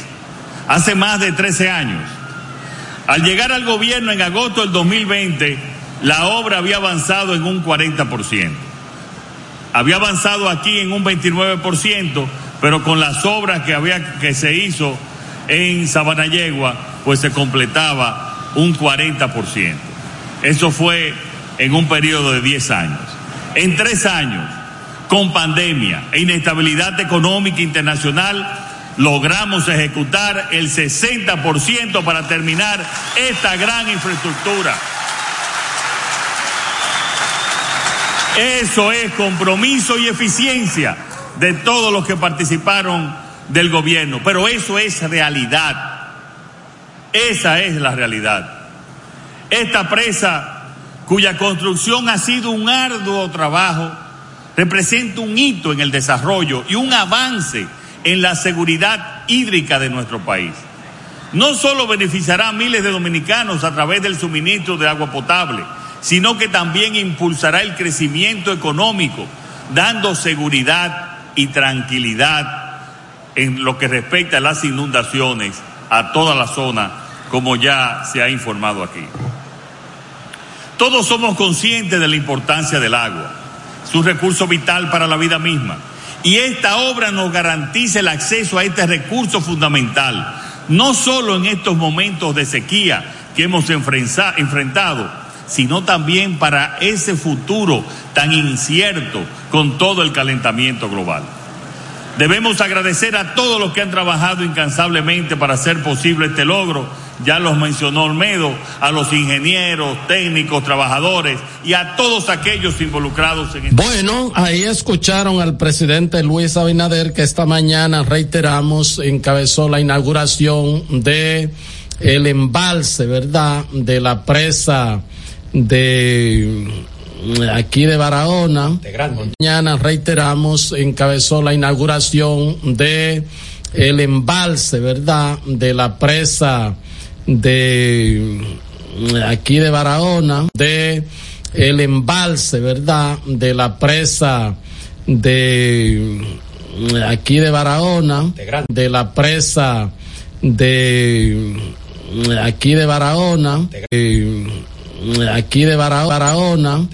hace más de 13 años. Al llegar al gobierno en agosto del 2020, la obra había avanzado en un 40%. Había avanzado aquí en un 29%, pero con las obras que había que se hizo en Sabanayegua, pues se completaba un 40%. Eso fue en un periodo de 10 años. En tres años, con pandemia e inestabilidad económica internacional, logramos ejecutar el 60% para terminar esta gran infraestructura. Eso es compromiso y eficiencia de todos los que participaron del gobierno, pero eso es realidad. Esa es la realidad. Esta presa cuya construcción ha sido un arduo trabajo, representa un hito en el desarrollo y un avance en la seguridad hídrica de nuestro país. No solo beneficiará a miles de dominicanos a través del suministro de agua potable, sino que también impulsará el crecimiento económico, dando seguridad y tranquilidad en lo que respecta a las inundaciones a toda la zona, como ya se ha informado aquí. Todos somos conscientes de la importancia del agua, su recurso vital para la vida misma. Y esta obra nos garantiza el acceso a este recurso fundamental, no solo en estos momentos de sequía que hemos enfrentado, sino también para ese futuro tan incierto con todo el calentamiento global. Debemos agradecer a todos los que han trabajado incansablemente para hacer posible este logro. Ya los mencionó Olmedo, a los ingenieros, técnicos, trabajadores y a todos aquellos involucrados en este. Bueno, ahí escucharon al presidente Luis Abinader que esta mañana reiteramos encabezó la inauguración de el embalse, ¿verdad? De la presa de aquí de Barahona. Mañana reiteramos, encabezó la inauguración de el embalse, ¿verdad? De la presa de aquí de Barahona, de el embalse, ¿verdad? De la presa de aquí de Barahona, de la presa de aquí de Barahona, de, aquí de Barahona, Barahona